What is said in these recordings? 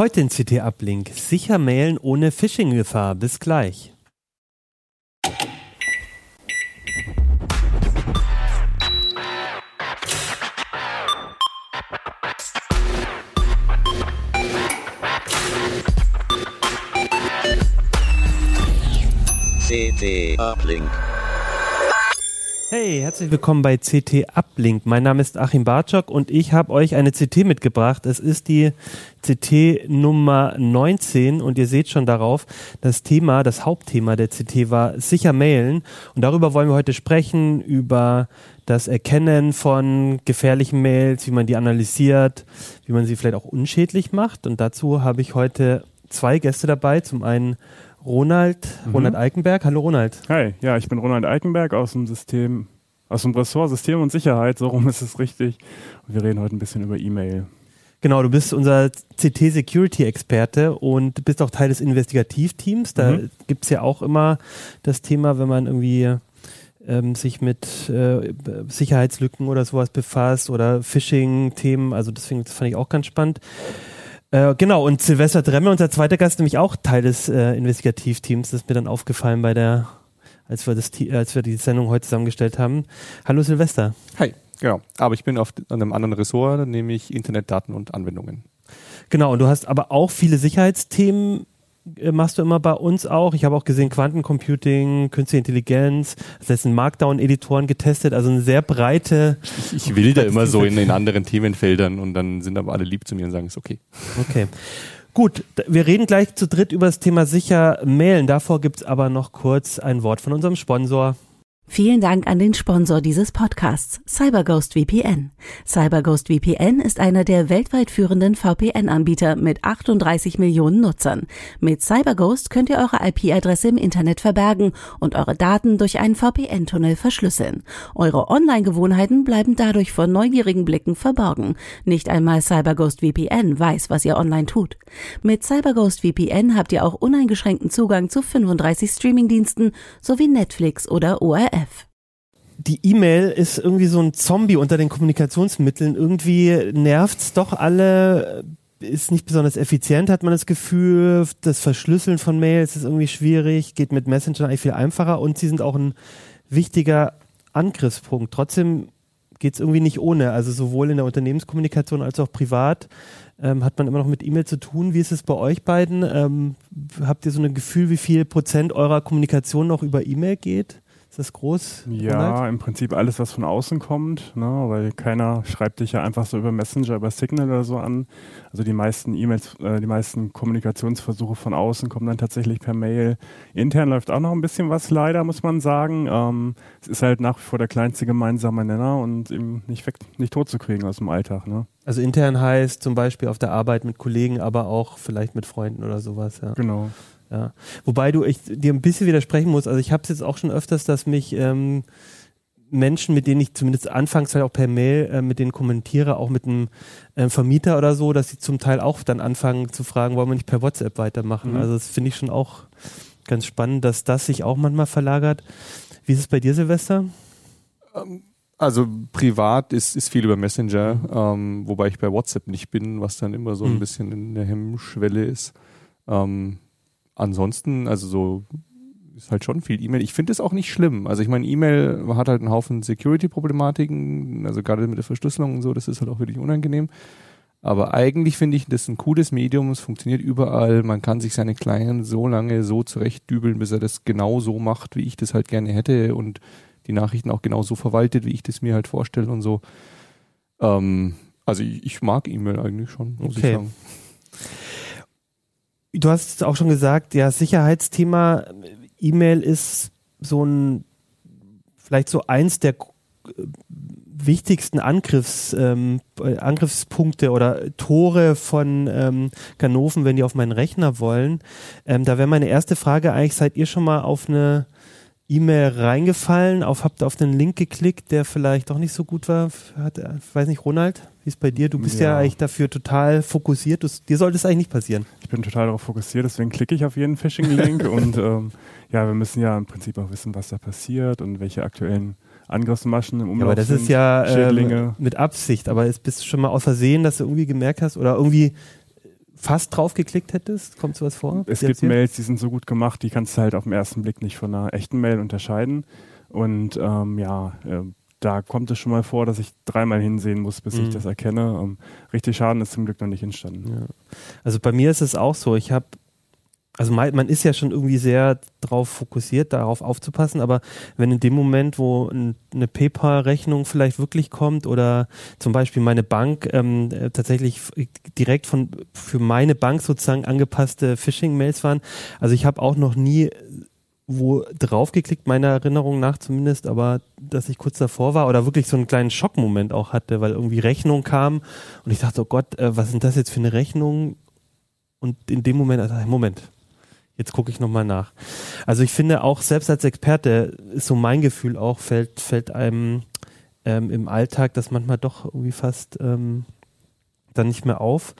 Heute in CT Uplink. Sicher mailen ohne Phishing-Gefahr. Bis gleich. CT Uplink. Hey, herzlich willkommen bei CT Uplink. Mein Name ist Achim Bartschok und ich habe euch eine CT mitgebracht. Es ist die CT Nummer 19 und ihr seht schon darauf, das Thema, das Hauptthema der CT war sicher mailen und darüber wollen wir heute sprechen, über das Erkennen von gefährlichen Mails, wie man die analysiert, wie man sie vielleicht auch unschädlich macht und dazu habe ich heute zwei Gäste dabei. Zum einen Ronald, mhm. Ronald Eikenberg. Hallo Ronald. Hi, ja, ich bin Ronald Eikenberg aus dem System, aus dem Ressort System und Sicherheit, so rum ist es richtig. Und wir reden heute ein bisschen über E-Mail. Genau, du bist unser CT-Security-Experte und bist auch Teil des Investigativteams. Da mhm. gibt es ja auch immer das Thema, wenn man irgendwie ähm, sich mit äh, Sicherheitslücken oder sowas befasst oder Phishing-Themen. Also deswegen, das fand ich auch ganz spannend. Äh, genau, und Silvester Dremme, unser zweiter Gast, nämlich auch Teil des äh, Investigativteams. Das ist mir dann aufgefallen bei der, als wir, das, als wir die Sendung heute zusammengestellt haben. Hallo Silvester. Hi, genau. Aber ich bin auf einem anderen Ressort, nämlich Internetdaten und Anwendungen. Genau, und du hast aber auch viele Sicherheitsthemen machst du immer bei uns auch. Ich habe auch gesehen Quantencomputing, Künstliche Intelligenz, das Markdown-Editoren getestet, also eine sehr breite. Ich, will da immer so in, in anderen Themenfeldern und dann sind aber alle lieb zu mir und sagen, ist okay. Okay. Gut, wir reden gleich zu dritt über das Thema sicher mailen. Davor gibt es aber noch kurz ein Wort von unserem Sponsor. Vielen Dank an den Sponsor dieses Podcasts, CyberGhost VPN. CyberGhost VPN ist einer der weltweit führenden VPN-Anbieter mit 38 Millionen Nutzern. Mit CyberGhost könnt ihr eure IP-Adresse im Internet verbergen und eure Daten durch einen VPN-Tunnel verschlüsseln. Eure Online-Gewohnheiten bleiben dadurch vor neugierigen Blicken verborgen. Nicht einmal CyberGhost VPN weiß, was ihr online tut. Mit CyberGhost VPN habt ihr auch uneingeschränkten Zugang zu 35 Streamingdiensten sowie Netflix oder ORF. F. Die E-Mail ist irgendwie so ein Zombie unter den Kommunikationsmitteln. Irgendwie nervt's doch alle, ist nicht besonders effizient, hat man das Gefühl. Das Verschlüsseln von Mails ist irgendwie schwierig, geht mit Messenger eigentlich viel einfacher und sie sind auch ein wichtiger Angriffspunkt. Trotzdem geht es irgendwie nicht ohne. Also sowohl in der Unternehmenskommunikation als auch privat ähm, hat man immer noch mit E-Mail zu tun. Wie ist es bei euch beiden? Ähm, habt ihr so ein Gefühl, wie viel Prozent eurer Kommunikation noch über E-Mail geht? Ist das groß? Ja, Ronald? im Prinzip alles, was von außen kommt, ne? weil keiner schreibt dich ja einfach so über Messenger, über Signal oder so an. Also die meisten E-Mails, äh, die meisten Kommunikationsversuche von außen kommen dann tatsächlich per Mail. Intern läuft auch noch ein bisschen was leider, muss man sagen. Ähm, es ist halt nach wie vor der kleinste gemeinsame Nenner und eben nicht, weg, nicht tot zu kriegen aus dem Alltag. Ne? Also intern heißt zum Beispiel auf der Arbeit mit Kollegen, aber auch vielleicht mit Freunden oder sowas. Ja. Genau. Ja. Wobei du ich dir ein bisschen widersprechen musst. Also ich habe es jetzt auch schon öfters, dass mich ähm, Menschen, mit denen ich zumindest anfangs halt auch per Mail äh, mit denen kommentiere, auch mit einem äh, Vermieter oder so, dass sie zum Teil auch dann anfangen zu fragen, wollen wir nicht per WhatsApp weitermachen. Mhm. Also das finde ich schon auch ganz spannend, dass das sich auch manchmal verlagert. Wie ist es bei dir, Silvester? Ähm, also privat ist, ist viel über Messenger, mhm. ähm, wobei ich bei WhatsApp nicht bin, was dann immer so ein mhm. bisschen in der Hemmschwelle ist. Ähm, ansonsten, also so ist halt schon viel E-Mail. Ich finde es auch nicht schlimm. Also ich meine, E-Mail hat halt einen Haufen Security-Problematiken, also gerade mit der Verschlüsselung und so, das ist halt auch wirklich unangenehm. Aber eigentlich finde ich das ein cooles Medium, es funktioniert überall, man kann sich seine Clients so lange so zurechtdübeln, bis er das genau so macht, wie ich das halt gerne hätte und die Nachrichten auch genau so verwaltet, wie ich das mir halt vorstelle und so. Ähm, also ich, ich mag E-Mail eigentlich schon, muss okay. ich sagen. Du hast es auch schon gesagt, ja, Sicherheitsthema, E-Mail ist so ein, vielleicht so eins der wichtigsten Angriffs, ähm, Angriffspunkte oder Tore von ähm, Ganoven, wenn die auf meinen Rechner wollen. Ähm, da wäre meine erste Frage eigentlich, seid ihr schon mal auf eine E-Mail reingefallen, auf, habt auf den Link geklickt, der vielleicht doch nicht so gut war. Hat, ich weiß nicht, Ronald, wie ist bei dir? Du bist ja, ja eigentlich dafür total fokussiert. Du, dir sollte es eigentlich nicht passieren. Ich bin total darauf fokussiert, deswegen klicke ich auf jeden Phishing-Link und ähm, ja, wir müssen ja im Prinzip auch wissen, was da passiert und welche aktuellen Angriffsmaschen im Umlauf ja, aber das sind, ist ja äh, mit Absicht, aber jetzt bist du schon mal aus Versehen, dass du irgendwie gemerkt hast oder irgendwie fast drauf geklickt hättest? Kommt sowas vor? Es gibt Mails, die sind so gut gemacht, die kannst du halt auf den ersten Blick nicht von einer echten Mail unterscheiden. Und ähm, ja, äh, da kommt es schon mal vor, dass ich dreimal hinsehen muss, bis mhm. ich das erkenne. Um, ähm, richtig Schaden ist zum Glück noch nicht entstanden. Ja. Also bei mir ist es auch so. Ich habe also man ist ja schon irgendwie sehr darauf fokussiert, darauf aufzupassen, aber wenn in dem Moment, wo eine PayPal-Rechnung vielleicht wirklich kommt oder zum Beispiel meine Bank ähm, äh, tatsächlich direkt von für meine Bank sozusagen angepasste Phishing-Mails waren, also ich habe auch noch nie wo draufgeklickt, meiner Erinnerung nach zumindest, aber dass ich kurz davor war oder wirklich so einen kleinen Schockmoment auch hatte, weil irgendwie Rechnung kam und ich dachte, oh Gott, äh, was sind das jetzt für eine Rechnung? Und in dem Moment, also Moment, jetzt gucke ich nochmal nach. Also ich finde auch selbst als Experte ist so mein Gefühl auch, fällt, fällt einem ähm, im Alltag das manchmal doch irgendwie fast ähm, dann nicht mehr auf.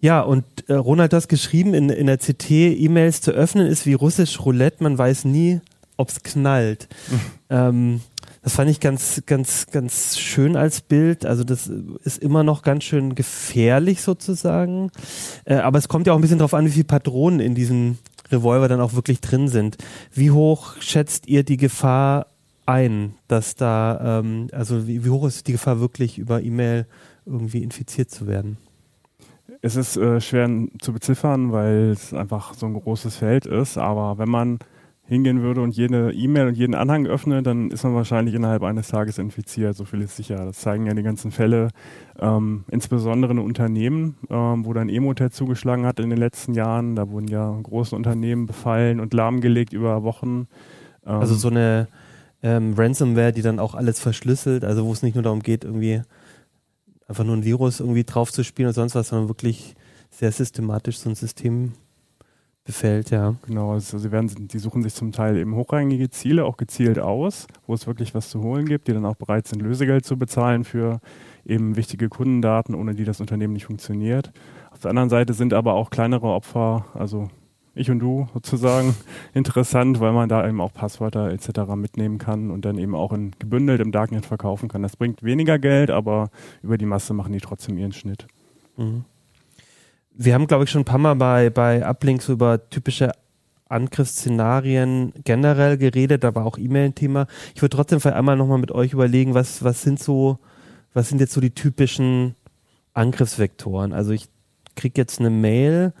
Ja, und äh, Ronald hat das geschrieben, in, in der CT E-Mails zu öffnen ist wie russisch Roulette, man weiß nie, ob es knallt. ähm, das fand ich ganz, ganz, ganz schön als Bild. Also das ist immer noch ganz schön gefährlich sozusagen. Äh, aber es kommt ja auch ein bisschen darauf an, wie viele Patronen in diesem Revolver dann auch wirklich drin sind. Wie hoch schätzt ihr die Gefahr ein, dass da, ähm, also wie, wie hoch ist die Gefahr wirklich über E-Mail irgendwie infiziert zu werden? Es ist äh, schwer zu beziffern, weil es einfach so ein großes Feld ist. Aber wenn man hingehen würde und jede E-Mail und jeden Anhang öffnet, dann ist man wahrscheinlich innerhalb eines Tages infiziert. So viel ist sicher. Das zeigen ja die ganzen Fälle, ähm, insbesondere in Unternehmen, ähm, wo dann Emotet zugeschlagen hat in den letzten Jahren. Da wurden ja große Unternehmen befallen und lahmgelegt über Wochen. Ähm, also so eine ähm, Ransomware, die dann auch alles verschlüsselt, also wo es nicht nur darum geht, irgendwie einfach nur ein Virus irgendwie drauf zu spielen oder sonst was, sondern wirklich sehr systematisch so ein System befällt, ja. Genau, also sie werden, die suchen sich zum Teil eben hochrangige Ziele auch gezielt aus, wo es wirklich was zu holen gibt, die dann auch bereit sind, Lösegeld zu bezahlen für eben wichtige Kundendaten, ohne die das Unternehmen nicht funktioniert. Auf der anderen Seite sind aber auch kleinere Opfer, also ich und du sozusagen interessant, weil man da eben auch Passwörter etc. mitnehmen kann und dann eben auch in, gebündelt im Darknet verkaufen kann. Das bringt weniger Geld, aber über die Masse machen die trotzdem ihren Schnitt. Mhm. Wir haben, glaube ich, schon ein paar Mal bei, bei Uplinks über typische Angriffsszenarien generell geredet, da war auch E-Mail ein Thema. Ich würde trotzdem vielleicht einmal nochmal mit euch überlegen, was, was sind so, was sind jetzt so die typischen Angriffsvektoren? Also ich kriege jetzt eine Mail,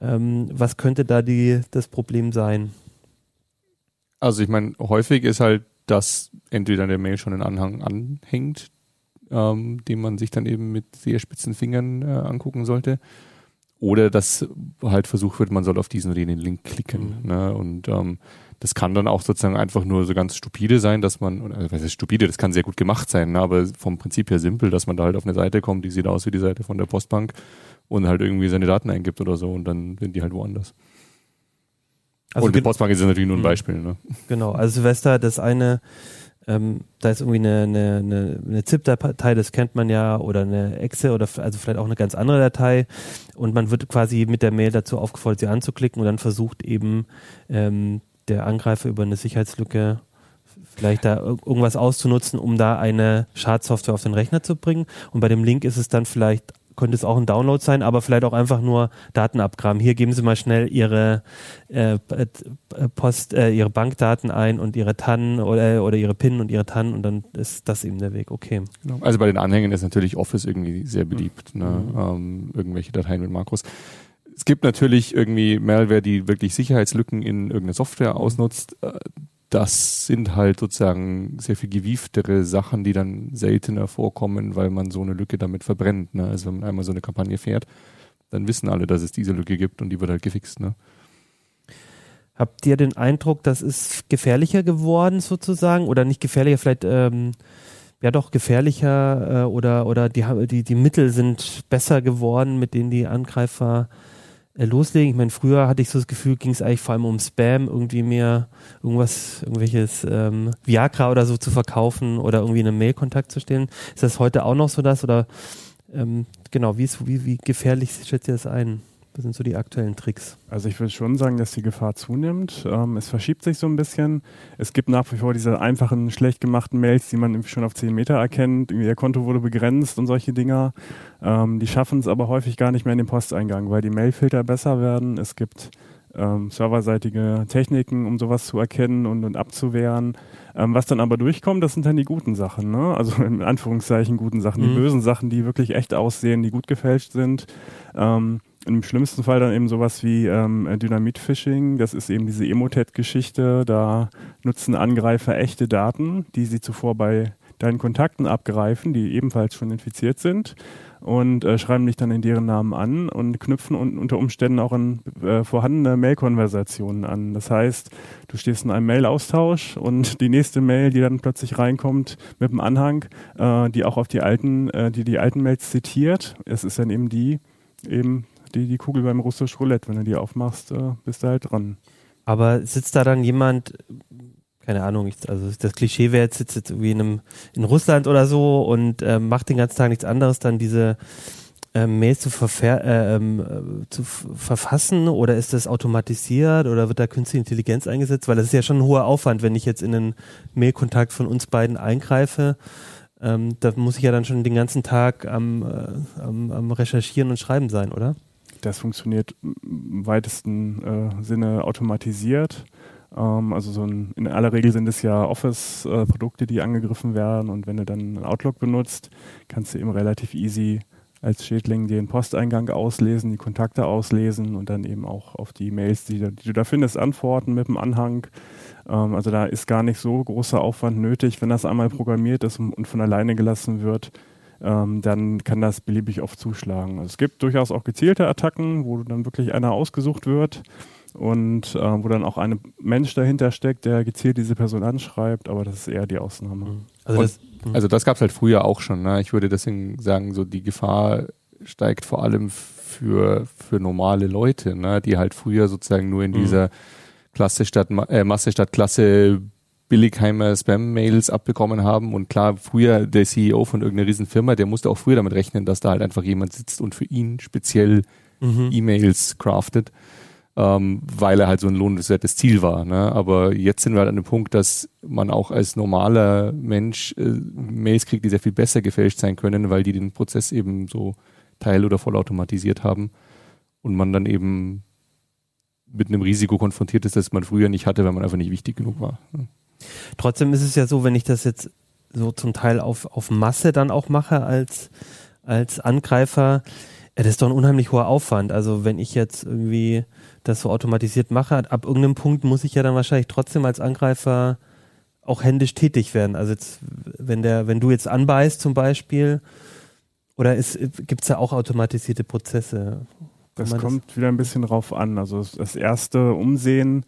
ähm, was könnte da die, das Problem sein? Also ich meine, häufig ist halt, dass entweder der Mail schon einen Anhang anhängt, ähm, den man sich dann eben mit sehr spitzen Fingern äh, angucken sollte. Oder dass halt versucht wird, man soll auf diesen oder jenen Link klicken. Mhm. Ne? Und ähm, das kann dann auch sozusagen einfach nur so ganz stupide sein, dass man, oder was ist stupide, das kann sehr gut gemacht sein, ne? aber vom Prinzip her simpel, dass man da halt auf eine Seite kommt, die sieht aus wie die Seite von der Postbank und halt irgendwie seine Daten eingibt oder so und dann sind die halt woanders. Also und die Postbank ist natürlich nur ein mhm. Beispiel. Ne? Genau, also Silvester, das eine, ähm, da ist irgendwie eine, eine, eine, eine ZIP-Datei, das kennt man ja, oder eine Exe oder also vielleicht auch eine ganz andere Datei und man wird quasi mit der Mail dazu aufgefordert, sie anzuklicken und dann versucht eben ähm, der Angreifer über eine Sicherheitslücke vielleicht da irgendwas auszunutzen, um da eine Schadsoftware auf den Rechner zu bringen. Und bei dem Link ist es dann vielleicht könnte es auch ein Download sein, aber vielleicht auch einfach nur Daten abgraben. Hier geben Sie mal schnell Ihre äh, äh Post, äh, Ihre Bankdaten ein und Ihre TAN oder, oder Ihre PIN und Ihre TAN und dann ist das eben der Weg. Okay. Genau. Also bei den Anhängen ist natürlich Office irgendwie sehr beliebt, ne? mhm. ne? ähm, irgendwelche Dateien mit Makros. Es gibt natürlich irgendwie Malware, die wirklich Sicherheitslücken in irgendeine Software ausnutzt. Das sind halt sozusagen sehr viel gewieftere Sachen, die dann seltener vorkommen, weil man so eine Lücke damit verbrennt. Ne? Also wenn man einmal so eine Kampagne fährt, dann wissen alle, dass es diese Lücke gibt und die wird halt gefixt. Ne? Habt ihr den Eindruck, das ist gefährlicher geworden sozusagen oder nicht gefährlicher, vielleicht ähm, ja doch gefährlicher äh, oder oder die, die die Mittel sind besser geworden, mit denen die Angreifer äh, loslegen. Ich meine, früher hatte ich so das Gefühl, ging es eigentlich vor allem um Spam, irgendwie mehr irgendwas, irgendwelches ähm, Viagra oder so zu verkaufen oder irgendwie in einem Mailkontakt zu stellen. Ist das heute auch noch so das oder ähm, genau, wie, ist, wie, wie gefährlich schätzt ihr das ein? Was sind so die aktuellen Tricks? Also ich würde schon sagen, dass die Gefahr zunimmt. Ähm, es verschiebt sich so ein bisschen. Es gibt nach wie vor diese einfachen, schlecht gemachten Mails, die man schon auf 10 Meter erkennt. Ihr Konto wurde begrenzt und solche Dinger. Ähm, die schaffen es aber häufig gar nicht mehr in den Posteingang, weil die Mailfilter besser werden. Es gibt ähm, serverseitige Techniken, um sowas zu erkennen und, und abzuwehren. Ähm, was dann aber durchkommt, das sind dann die guten Sachen, ne? Also in Anführungszeichen guten Sachen, mhm. die bösen Sachen, die wirklich echt aussehen, die gut gefälscht sind. Ähm, im schlimmsten Fall dann eben sowas wie ähm, Dynamit-Phishing. Das ist eben diese Emotet-Geschichte. Da nutzen Angreifer echte Daten, die sie zuvor bei deinen Kontakten abgreifen, die ebenfalls schon infiziert sind und äh, schreiben dich dann in deren Namen an und knüpfen un unter Umständen auch an äh, vorhandene Mail-Konversationen an. Das heißt, du stehst in einem Mail-Austausch und die nächste Mail, die dann plötzlich reinkommt mit einem Anhang, äh, die auch auf die alten, äh, die die alten Mails zitiert, es ist dann eben die, eben die, die Kugel beim russisch Roulette. Wenn du die aufmachst, äh, bist du halt dran. Aber sitzt da dann jemand, keine Ahnung, ich, also das Klischee wäre jetzt, sitzt jetzt irgendwie in, einem, in Russland oder so und äh, macht den ganzen Tag nichts anderes, dann diese äh, Mails zu, äh, ähm, zu verfassen oder ist das automatisiert oder wird da künstliche Intelligenz eingesetzt? Weil das ist ja schon ein hoher Aufwand, wenn ich jetzt in einen Mailkontakt von uns beiden eingreife. Ähm, da muss ich ja dann schon den ganzen Tag am, äh, am, am Recherchieren und Schreiben sein, oder? Das funktioniert im weitesten äh, Sinne automatisiert. Ähm, also so ein, in aller Regel sind es ja Office-Produkte, die angegriffen werden und wenn du dann Outlook benutzt, kannst du eben relativ easy als Schädling den Posteingang auslesen, die Kontakte auslesen und dann eben auch auf die Mails, die, die du da findest, antworten mit dem Anhang. Ähm, also da ist gar nicht so großer Aufwand nötig. Wenn das einmal programmiert ist und von alleine gelassen wird, ähm, dann kann das beliebig oft zuschlagen. Also es gibt durchaus auch gezielte Attacken, wo dann wirklich einer ausgesucht wird und äh, wo dann auch ein Mensch dahinter steckt, der gezielt diese Person anschreibt, aber das ist eher die Ausnahme. Mhm. Also das, also das gab es halt früher auch schon. Ne? Ich würde deswegen sagen, so die Gefahr steigt vor allem für, für normale Leute, ne? die halt früher sozusagen nur in mhm. dieser Klasse statt äh, Masse statt Klasse Billigheimer Spam-Mails abbekommen haben. Und klar, früher der CEO von irgendeiner Riesenfirma, der musste auch früher damit rechnen, dass da halt einfach jemand sitzt und für ihn speziell mhm. E-Mails craftet ähm, weil er halt so ein lohnenswertes Ziel war. Ne? Aber jetzt sind wir halt an dem Punkt, dass man auch als normaler Mensch äh, Mails kriegt, die sehr viel besser gefälscht sein können, weil die den Prozess eben so teil- oder vollautomatisiert haben und man dann eben mit einem Risiko konfrontiert ist, das man früher nicht hatte, weil man einfach nicht wichtig genug war. Ne? Trotzdem ist es ja so, wenn ich das jetzt so zum Teil auf, auf Masse dann auch mache als, als Angreifer, ja, das ist doch ein unheimlich hoher Aufwand. Also wenn ich jetzt irgendwie das so automatisiert mache, ab irgendeinem Punkt muss ich ja dann wahrscheinlich trotzdem als Angreifer auch händisch tätig werden. Also jetzt, wenn der, wenn du jetzt anbeißt zum Beispiel, oder gibt es da auch automatisierte Prozesse? Das kommt das? wieder ein bisschen drauf an. Also das erste Umsehen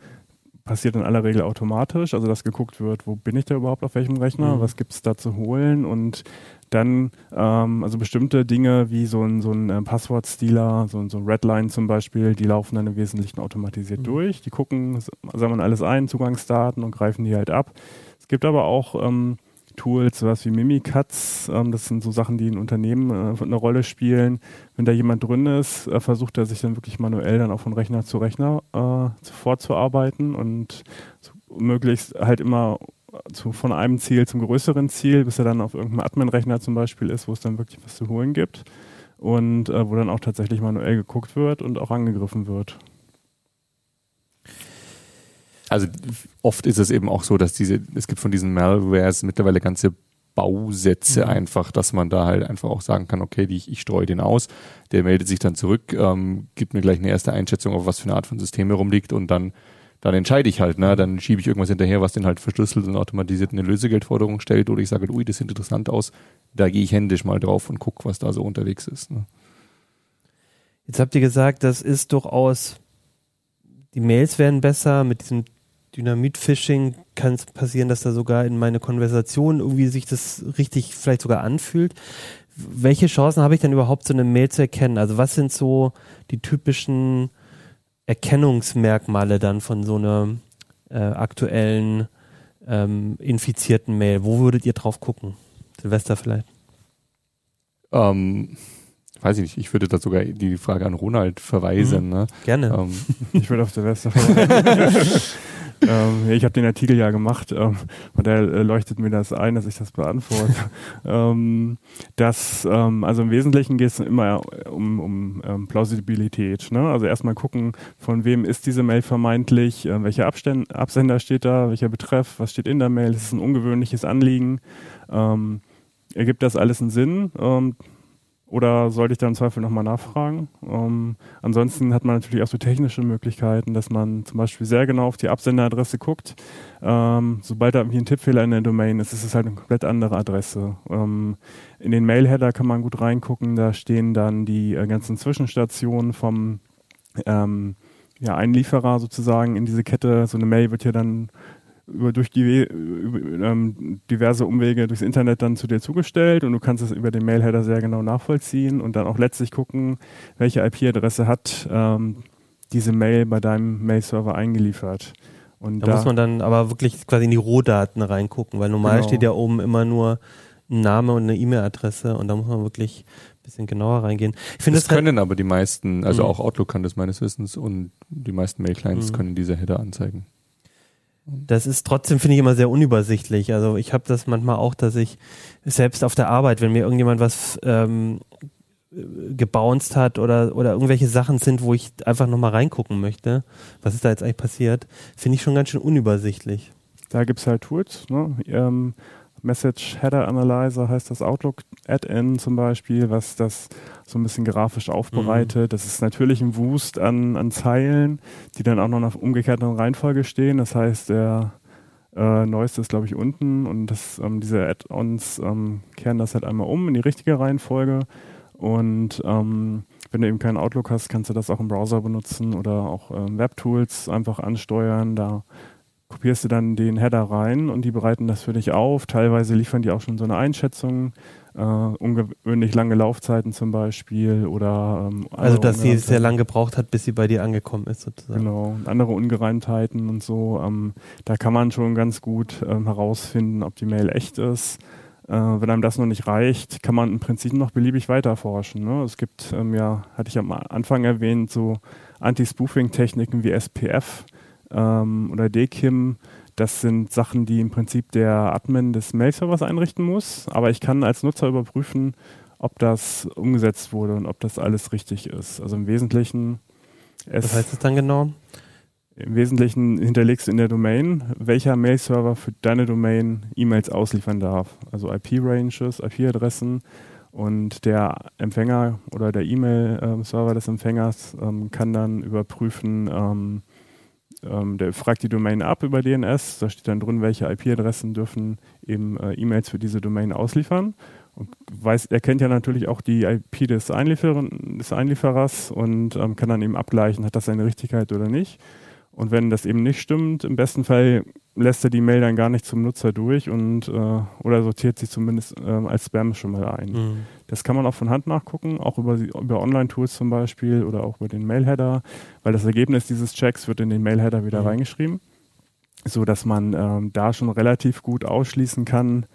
passiert in aller Regel automatisch, also dass geguckt wird, wo bin ich da überhaupt auf welchem Rechner, mhm. was gibt es da zu holen und dann, ähm, also bestimmte Dinge wie so ein, so ein äh, Passwortstealer, so, so ein Redline zum Beispiel, die laufen dann im Wesentlichen automatisiert mhm. durch. Die gucken, sammeln alles ein, Zugangsdaten und greifen die halt ab. Es gibt aber auch ähm, Tools, sowas wie Mimikatz, ähm, das sind so Sachen, die in Unternehmen äh, eine Rolle spielen. Wenn da jemand drin ist, äh, versucht er sich dann wirklich manuell dann auch von Rechner zu Rechner äh, vorzuarbeiten und so möglichst halt immer zu, von einem Ziel zum größeren Ziel, bis er dann auf irgendeinem Admin-Rechner zum Beispiel ist, wo es dann wirklich was zu holen gibt und äh, wo dann auch tatsächlich manuell geguckt wird und auch angegriffen wird. Also oft ist es eben auch so, dass diese, es gibt von diesen Malwares mittlerweile ganze Bausätze mhm. einfach, dass man da halt einfach auch sagen kann, okay, die, ich streue den aus, der meldet sich dann zurück, ähm, gibt mir gleich eine erste Einschätzung, auf was für eine Art von System herumliegt und dann dann entscheide ich halt, ne? Dann schiebe ich irgendwas hinterher, was den halt verschlüsselt und automatisiert eine Lösegeldforderung stellt, oder ich sage, ui, das sieht interessant aus, da gehe ich händisch mal drauf und gucke, was da so unterwegs ist. Ne? Jetzt habt ihr gesagt, das ist durchaus, die Mails werden besser, mit diesem Dynamit-Phishing kann es passieren, dass da sogar in meine Konversation irgendwie sich das richtig vielleicht sogar anfühlt. Welche Chancen habe ich denn überhaupt, so eine Mail zu erkennen? Also was sind so die typischen Erkennungsmerkmale dann von so einer äh, aktuellen ähm, infizierten Mail? Wo würdet ihr drauf gucken? Silvester vielleicht? Ähm, weiß ich nicht, ich würde da sogar die Frage an Ronald verweisen. Mhm. Ne? Gerne. Ähm, ich würde auf Weste verweisen. ähm, ich habe den Artikel ja gemacht ähm, und der äh, leuchtet mir das ein, dass ich das beantworte. ähm, das, ähm, also im Wesentlichen geht es immer um, um ähm, Plausibilität. Ne? Also erstmal gucken, von wem ist diese Mail vermeintlich, äh, welcher Abständ, Absender steht da, welcher Betreff, was steht in der Mail, ist es ein ungewöhnliches Anliegen. Ähm, ergibt das alles einen Sinn? Oder sollte ich da im Zweifel nochmal nachfragen? Ähm, ansonsten hat man natürlich auch so technische Möglichkeiten, dass man zum Beispiel sehr genau auf die Absenderadresse guckt. Ähm, sobald da irgendwie ein Tippfehler in der Domain ist, ist es halt eine komplett andere Adresse. Ähm, in den Mailheader kann man gut reingucken. Da stehen dann die äh, ganzen Zwischenstationen vom ähm, ja, Einlieferer sozusagen in diese Kette. So eine Mail wird ja dann über durch die über, ähm, diverse Umwege durchs Internet dann zu dir zugestellt und du kannst es über den Mailheader sehr genau nachvollziehen und dann auch letztlich gucken, welche IP-Adresse hat ähm, diese Mail bei deinem Mail-Server eingeliefert. Und da, da, muss man dann aber wirklich quasi in die Rohdaten reingucken, weil normal genau. steht ja oben immer nur ein Name und eine E-Mail-Adresse und da muss man wirklich ein bisschen genauer reingehen. Ich finde das, das können halt aber die meisten, also mhm. auch Outlook kann das meines Wissens und die meisten Mail-Clients mhm. können diese Header anzeigen. Das ist trotzdem, finde ich, immer sehr unübersichtlich. Also ich habe das manchmal auch, dass ich selbst auf der Arbeit, wenn mir irgendjemand was ähm, gebounced hat oder, oder irgendwelche Sachen sind, wo ich einfach nochmal reingucken möchte, was ist da jetzt eigentlich passiert, finde ich schon ganz schön unübersichtlich. Da gibt es halt Tools, ne? ähm, Message Header Analyzer heißt das Outlook Add-in zum Beispiel, was das so ein bisschen grafisch aufbereitet. Mhm. Das ist natürlich ein Wust an, an Zeilen, die dann auch noch nach umgekehrter Reihenfolge stehen. Das heißt, der äh, neueste ist, glaube ich, unten und das, ähm, diese Add-ons ähm, kehren das halt einmal um in die richtige Reihenfolge. Und ähm, wenn du eben keinen Outlook hast, kannst du das auch im Browser benutzen oder auch ähm, Webtools einfach ansteuern. Da kopierst du dann den Header rein und die bereiten das für dich auf. Teilweise liefern die auch schon so eine Einschätzung, äh, ungewöhnlich lange Laufzeiten zum Beispiel oder ähm, also dass sie sehr lange gebraucht hat, bis sie bei dir angekommen ist sozusagen. Genau, andere Ungereimtheiten und so. Ähm, da kann man schon ganz gut ähm, herausfinden, ob die Mail echt ist. Äh, wenn einem das noch nicht reicht, kann man im Prinzip noch beliebig weiterforschen. Ne? Es gibt ähm, ja, hatte ich am Anfang erwähnt, so Anti-Spoofing-Techniken wie SPF ähm, oder DKIM. Das sind Sachen, die im Prinzip der Admin des Mail-Servers einrichten muss. Aber ich kann als Nutzer überprüfen, ob das umgesetzt wurde und ob das alles richtig ist. Also im Wesentlichen. Was heißt das dann genau? Im Wesentlichen hinterlegst du in der Domain, welcher Mail-Server für deine Domain E-Mails ausliefern darf. Also IP-Ranges, IP-Adressen. Und der Empfänger oder der E-Mail-Server des Empfängers ähm, kann dann überprüfen, ähm, ähm, der fragt die Domain ab über DNS, da steht dann drin, welche IP-Adressen dürfen eben äh, E-Mails für diese Domain ausliefern. Und weiß, er kennt ja natürlich auch die IP des, Einliefer des Einlieferers und ähm, kann dann eben abgleichen, hat das seine Richtigkeit oder nicht. Und wenn das eben nicht stimmt, im besten Fall lässt er die Mail dann gar nicht zum Nutzer durch und äh, oder sortiert sie zumindest äh, als Spam schon mal ein. Mhm. Das kann man auch von Hand nachgucken, auch über, über Online-Tools zum Beispiel oder auch über den Mailheader, weil das Ergebnis dieses Checks wird in den Mailheader wieder mhm. reingeschrieben, so dass man ähm, da schon relativ gut ausschließen kann,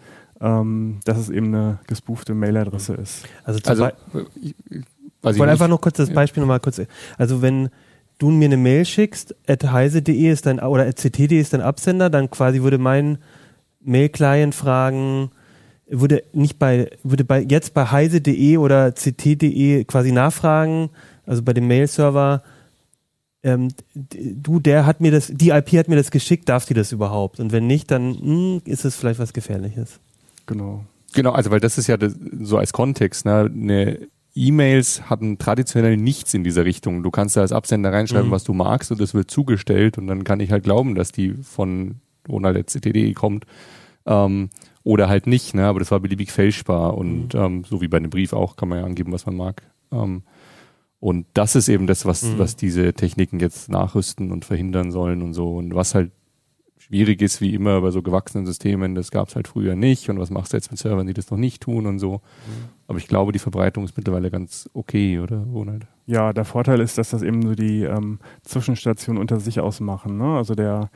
ähm, dass es eben eine gespoofte Mailadresse mhm. ist. Also, also ich, ich wollte einfach nur kurz das Beispiel ja. nochmal kurz. Also wenn du mir eine Mail schickst, at heise.de ist dein, oder at ct.de ist dein Absender, dann quasi würde mein Mail-Client fragen, würde nicht bei, würde bei, jetzt bei heise.de oder ct.de quasi nachfragen, also bei dem Mail-Server, ähm, du, der hat mir das, die IP hat mir das geschickt, darf die das überhaupt? Und wenn nicht, dann mh, hm, ist es vielleicht was Gefährliches. Genau. Genau, also weil das ist ja so als Kontext, ne, eine E-Mails hatten traditionell nichts in dieser Richtung. Du kannst da als Absender reinschreiben, mhm. was du magst und es wird zugestellt und dann kann ich halt glauben, dass die von ronald.ctd kommt ähm, oder halt nicht. Ne? Aber das war beliebig fälschbar und mhm. ähm, so wie bei einem Brief auch kann man ja angeben, was man mag. Ähm, und das ist eben das, was, mhm. was diese Techniken jetzt nachrüsten und verhindern sollen und so. Und was halt schwierig ist, wie immer bei so gewachsenen Systemen, das gab es halt früher nicht. Und was machst du jetzt mit Servern, die das noch nicht tun und so. Mhm. Aber ich glaube, die Verbreitung ist mittlerweile ganz okay, oder Ronald? Ja, der Vorteil ist, dass das eben so die ähm, Zwischenstationen unter sich ausmachen. Ne? Also der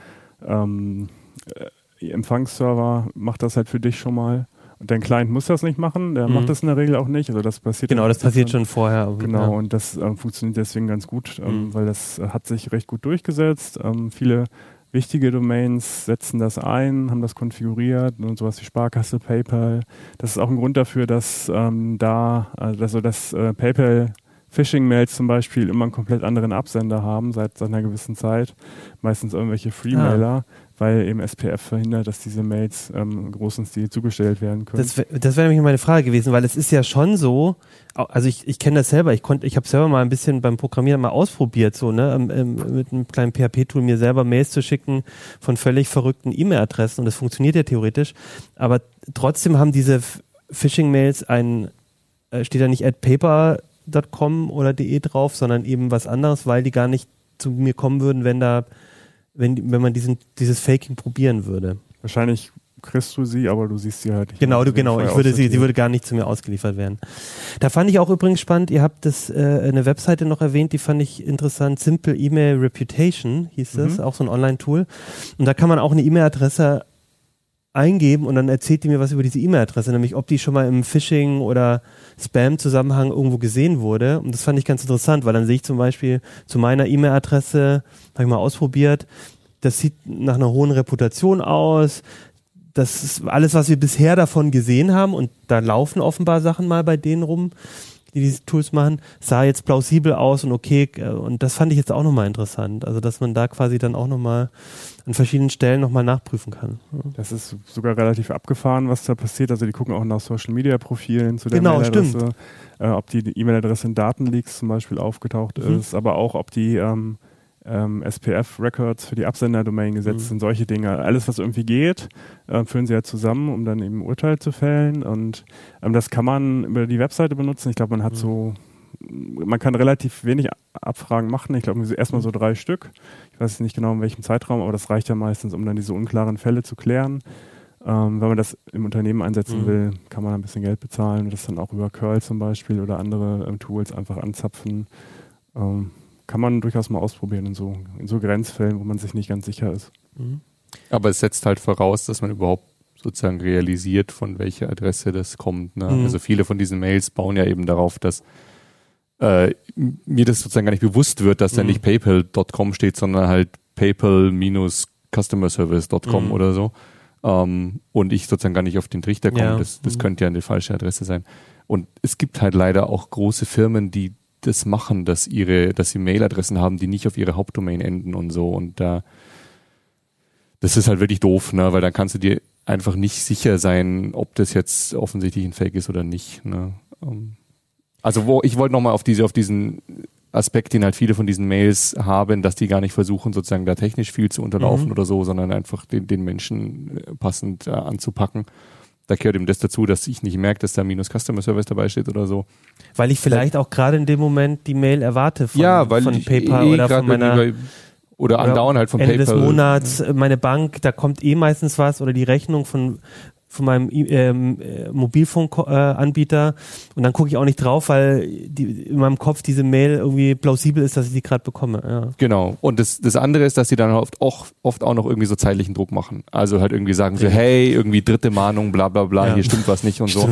ähm, äh, Empfangsserver macht das halt für dich schon mal. Und dein Client muss das nicht machen, der mhm. macht das in der Regel auch nicht. Also das passiert genau, das passiert schon vorher. Genau, ja. und das äh, funktioniert deswegen ganz gut, ähm, mhm. weil das äh, hat sich recht gut durchgesetzt. Ähm, viele wichtige Domains setzen das ein, haben das konfiguriert und sowas wie Sparkasse, PayPal. Das ist auch ein Grund dafür, dass ähm, da, also dass äh, PayPal Phishing-Mails zum Beispiel immer einen komplett anderen Absender haben seit, seit einer gewissen Zeit. Meistens irgendwelche Free-Mailer, ah. Weil eben SPF verhindert, dass diese Mails ähm, großen Stil zugestellt werden können. Das, das wäre nämlich meine Frage gewesen, weil es ist ja schon so, also ich, ich kenne das selber, ich konnte, ich habe selber mal ein bisschen beim Programmieren mal ausprobiert, so, ne, mit einem kleinen PHP-Tool mir selber Mails zu schicken von völlig verrückten E-Mail-Adressen und das funktioniert ja theoretisch, aber trotzdem haben diese Phishing-Mails ein, äh, steht da nicht at paper .com oder de drauf, sondern eben was anderes, weil die gar nicht zu mir kommen würden, wenn da, wenn, wenn man diesen, dieses Faking probieren würde. Wahrscheinlich kriegst du sie, aber du siehst sie halt nicht. Genau, du, genau. Ich würde sie, sie würde gar nicht zu mir ausgeliefert werden. Da fand ich auch übrigens spannend, ihr habt das, äh, eine Webseite noch erwähnt, die fand ich interessant. Simple Email Reputation hieß das, mhm. auch so ein Online-Tool. Und da kann man auch eine E-Mail-Adresse eingeben und dann erzählt die mir was über diese E-Mail-Adresse, nämlich ob die schon mal im Phishing oder Spam-Zusammenhang irgendwo gesehen wurde. Und das fand ich ganz interessant, weil dann sehe ich zum Beispiel zu meiner E-Mail-Adresse, habe ich mal ausprobiert, das sieht nach einer hohen Reputation aus. Das ist alles, was wir bisher davon gesehen haben und da laufen offenbar Sachen mal bei denen rum die diese Tools machen, sah jetzt plausibel aus und okay. Äh, und das fand ich jetzt auch nochmal interessant. Also, dass man da quasi dann auch nochmal an verschiedenen Stellen nochmal nachprüfen kann. Das ist sogar relativ abgefahren, was da passiert. Also, die gucken auch nach Social Media Profilen zu der genau, stimmt. Äh, ob die E-Mail-Adresse in Datenleaks zum Beispiel aufgetaucht mhm. ist, aber auch, ob die ähm, ähm, SPF-Records für die Absender-Domain gesetzt mhm. sind, solche Dinge. Alles, was irgendwie geht, äh, führen sie ja zusammen, um dann eben Urteil zu fällen. Und ähm, das kann man über die Webseite benutzen. Ich glaube, man hat mhm. so, man kann relativ wenig Abfragen machen. Ich glaube, erstmal so drei Stück. Ich weiß nicht genau, in welchem Zeitraum, aber das reicht ja meistens, um dann diese unklaren Fälle zu klären. Ähm, wenn man das im Unternehmen einsetzen mhm. will, kann man ein bisschen Geld bezahlen und das dann auch über Curl zum Beispiel oder andere ähm, Tools einfach anzapfen. Ähm, kann man durchaus mal ausprobieren in so, in so Grenzfällen, wo man sich nicht ganz sicher ist. Mhm. Aber es setzt halt voraus, dass man überhaupt sozusagen realisiert, von welcher Adresse das kommt. Ne? Mhm. Also viele von diesen Mails bauen ja eben darauf, dass äh, mir das sozusagen gar nicht bewusst wird, dass mhm. da nicht paypal.com steht, sondern halt paypal-customerservice.com mhm. oder so. Ähm, und ich sozusagen gar nicht auf den Trichter komme. Ja. Das, das mhm. könnte ja eine falsche Adresse sein. Und es gibt halt leider auch große Firmen, die das machen, dass ihre, dass sie Mailadressen haben, die nicht auf ihre Hauptdomain enden und so. Und da, das ist halt wirklich doof, ne? Weil dann kannst du dir einfach nicht sicher sein, ob das jetzt offensichtlich ein Fake ist oder nicht. Ne? Ähm, also wo ich wollte nochmal auf diese, auf diesen Aspekt, den halt viele von diesen Mails haben, dass die gar nicht versuchen, sozusagen da technisch viel zu unterlaufen mhm. oder so, sondern einfach den, den Menschen äh, passend äh, anzupacken da gehört eben das dazu, dass ich nicht merke, dass da minus Customer Service dabei steht oder so. Weil ich vielleicht auch gerade in dem Moment die Mail erwarte von, ja, weil von PayPal eh oder von meiner oder andauernd halt von Ende PayPal. des Monats, äh, meine Bank, da kommt eh meistens was oder die Rechnung von von meinem ähm, äh, Mobilfunkanbieter und dann gucke ich auch nicht drauf, weil die, in meinem Kopf diese Mail irgendwie plausibel ist, dass ich die gerade bekomme. Ja. Genau. Und das, das andere ist, dass sie dann oft auch, oft auch noch irgendwie so zeitlichen Druck machen. Also halt irgendwie sagen so, hey, irgendwie dritte Mahnung, bla bla bla, ja. hier stimmt was nicht und so.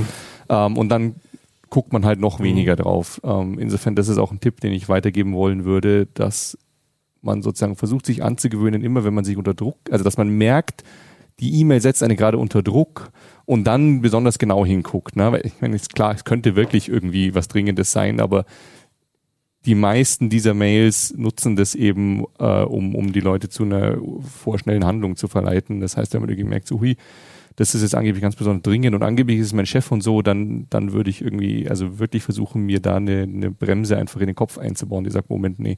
Ähm, und dann guckt man halt noch mhm. weniger drauf. Ähm, insofern, das ist auch ein Tipp, den ich weitergeben wollen würde, dass man sozusagen versucht, sich anzugewöhnen, immer wenn man sich unter Druck, also dass man merkt, die E-Mail setzt eine gerade unter Druck und dann besonders genau hinguckt. Ne? Weil ich meine, ist klar, es könnte wirklich irgendwie was Dringendes sein, aber die meisten dieser Mails nutzen das eben, äh, um, um die Leute zu einer vorschnellen Handlung zu verleiten. Das heißt, wenn man irgendwie merkt, so, hui, das ist jetzt angeblich ganz besonders dringend und angeblich ist es mein Chef und so, dann, dann würde ich irgendwie, also wirklich versuchen, mir da eine, eine Bremse einfach in den Kopf einzubauen, die sagt, Moment, nee,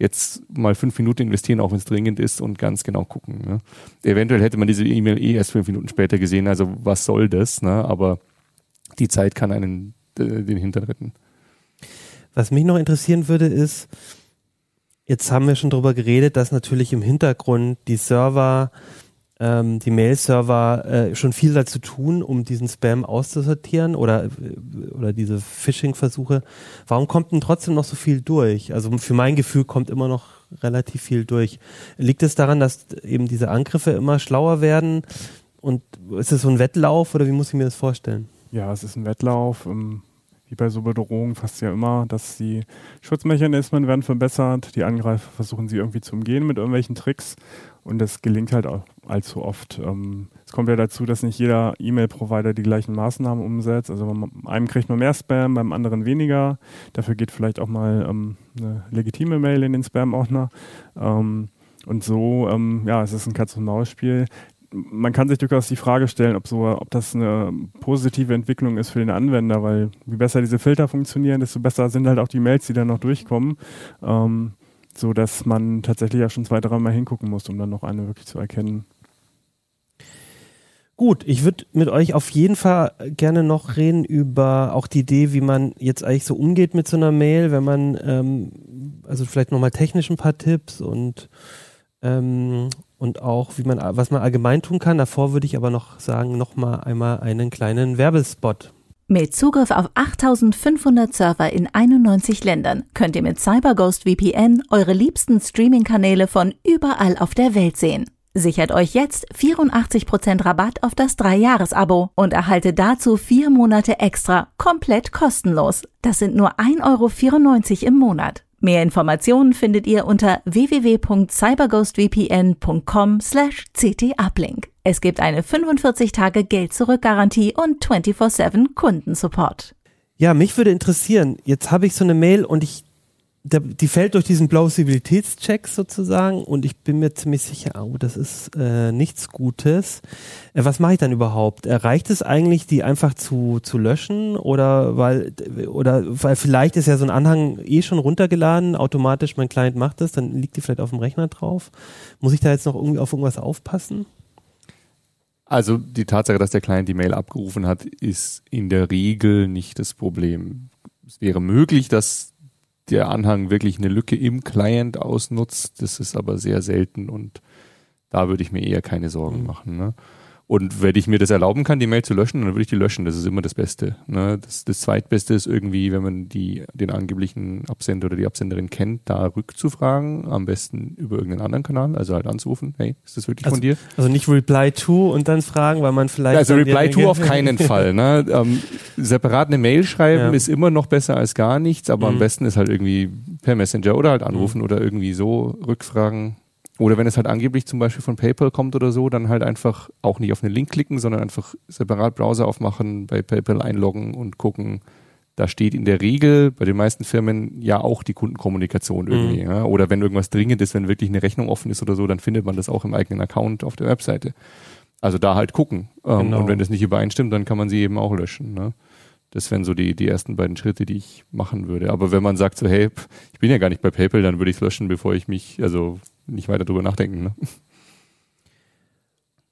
jetzt mal fünf Minuten investieren, auch wenn es dringend ist und ganz genau gucken. Ne? Eventuell hätte man diese E-Mail eh erst fünf Minuten später gesehen, also was soll das? Ne? Aber die Zeit kann einen äh, den Hintern retten. Was mich noch interessieren würde, ist, jetzt haben wir schon darüber geredet, dass natürlich im Hintergrund die Server ähm, die Mail-Server äh, schon viel dazu tun, um diesen Spam auszusortieren oder, äh, oder diese Phishing-Versuche. Warum kommt denn trotzdem noch so viel durch? Also für mein Gefühl kommt immer noch relativ viel durch. Liegt es daran, dass eben diese Angriffe immer schlauer werden? und ist es so ein Wettlauf oder wie muss ich mir das vorstellen? Ja, es ist ein Wettlauf. Ähm, wie bei so Bedrohungen fast ja immer, dass die Schutzmechanismen werden verbessert, die Angreifer versuchen sie irgendwie zu umgehen mit irgendwelchen Tricks und das gelingt halt auch allzu oft. Ähm, es kommt ja dazu, dass nicht jeder E-Mail-Provider die gleichen Maßnahmen umsetzt. Also beim einem kriegt man mehr Spam, beim anderen weniger. Dafür geht vielleicht auch mal ähm, eine legitime Mail in den Spam-Ordner. Ähm, und so, ähm, ja, es ist ein Katz-und-Maus-Spiel man kann sich durchaus die Frage stellen, ob so, ob das eine positive Entwicklung ist für den Anwender, weil je besser diese Filter funktionieren, desto besser sind halt auch die Mails, die dann noch durchkommen, ähm, so dass man tatsächlich ja schon zwei, drei Mal hingucken muss, um dann noch eine wirklich zu erkennen. Gut, ich würde mit euch auf jeden Fall gerne noch reden über auch die Idee, wie man jetzt eigentlich so umgeht mit so einer Mail, wenn man, ähm, also vielleicht nochmal technisch ein paar Tipps und ähm, und auch, wie man, was man allgemein tun kann. Davor würde ich aber noch sagen, nochmal einmal einen kleinen Werbespot. Mit Zugriff auf 8500 Server in 91 Ländern könnt ihr mit CyberGhost VPN eure liebsten Streaming-Kanäle von überall auf der Welt sehen. Sichert euch jetzt 84% Rabatt auf das 3-Jahres-Abo und erhaltet dazu vier Monate extra komplett kostenlos. Das sind nur 1,94 Euro im Monat. Mehr Informationen findet ihr unter www.cyberghostvpn.com/ct-uplink. Es gibt eine 45 Tage Geld-Zurück-Garantie und 24/7 Kundensupport. Ja, mich würde interessieren. Jetzt habe ich so eine Mail und ich der, die fällt durch diesen Plausibilitätscheck sozusagen und ich bin mir ziemlich sicher, oh, das ist äh, nichts Gutes. Äh, was mache ich dann überhaupt? Reicht es eigentlich, die einfach zu, zu löschen oder weil oder weil vielleicht ist ja so ein Anhang eh schon runtergeladen, automatisch mein Client macht das, dann liegt die vielleicht auf dem Rechner drauf. Muss ich da jetzt noch irgendwie auf irgendwas aufpassen? Also die Tatsache, dass der Client die Mail abgerufen hat, ist in der Regel nicht das Problem. Es wäre möglich, dass der Anhang wirklich eine Lücke im Client ausnutzt. Das ist aber sehr selten und da würde ich mir eher keine Sorgen mhm. machen. Ne? Und wenn ich mir das erlauben kann, die Mail zu löschen, dann würde ich die löschen. Das ist immer das Beste. Ne? Das, das Zweitbeste ist irgendwie, wenn man die, den angeblichen Absender oder die Absenderin kennt, da rückzufragen. Am besten über irgendeinen anderen Kanal, also halt anzurufen. Hey, ist das wirklich also, von dir? Also nicht Reply to und dann fragen, weil man vielleicht. also Reply to auf keinen Fall. Ne? Ähm, separat eine Mail schreiben ja. ist immer noch besser als gar nichts, aber mhm. am besten ist halt irgendwie per Messenger oder halt anrufen mhm. oder irgendwie so rückfragen. Oder wenn es halt angeblich zum Beispiel von PayPal kommt oder so, dann halt einfach auch nicht auf einen Link klicken, sondern einfach separat Browser aufmachen, bei PayPal einloggen und gucken. Da steht in der Regel bei den meisten Firmen ja auch die Kundenkommunikation mhm. irgendwie. Mhm. Ja? Oder wenn irgendwas dringend ist, wenn wirklich eine Rechnung offen ist oder so, dann findet man das auch im eigenen Account auf der Webseite. Also da halt gucken. Ähm, genau. Und wenn das nicht übereinstimmt, dann kann man sie eben auch löschen. Ne? Das wären so die, die ersten beiden Schritte, die ich machen würde. Aber wenn man sagt so, hey, ich bin ja gar nicht bei PayPal, dann würde ich es löschen, bevor ich mich, also nicht weiter drüber nachdenken. Ne?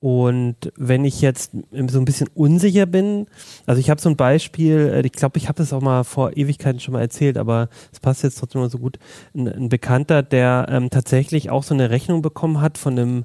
Und wenn ich jetzt so ein bisschen unsicher bin, also ich habe so ein Beispiel, äh, ich glaube, ich habe das auch mal vor Ewigkeiten schon mal erzählt, aber es passt jetzt trotzdem mal so gut. Ein, ein Bekannter, der ähm, tatsächlich auch so eine Rechnung bekommen hat von einem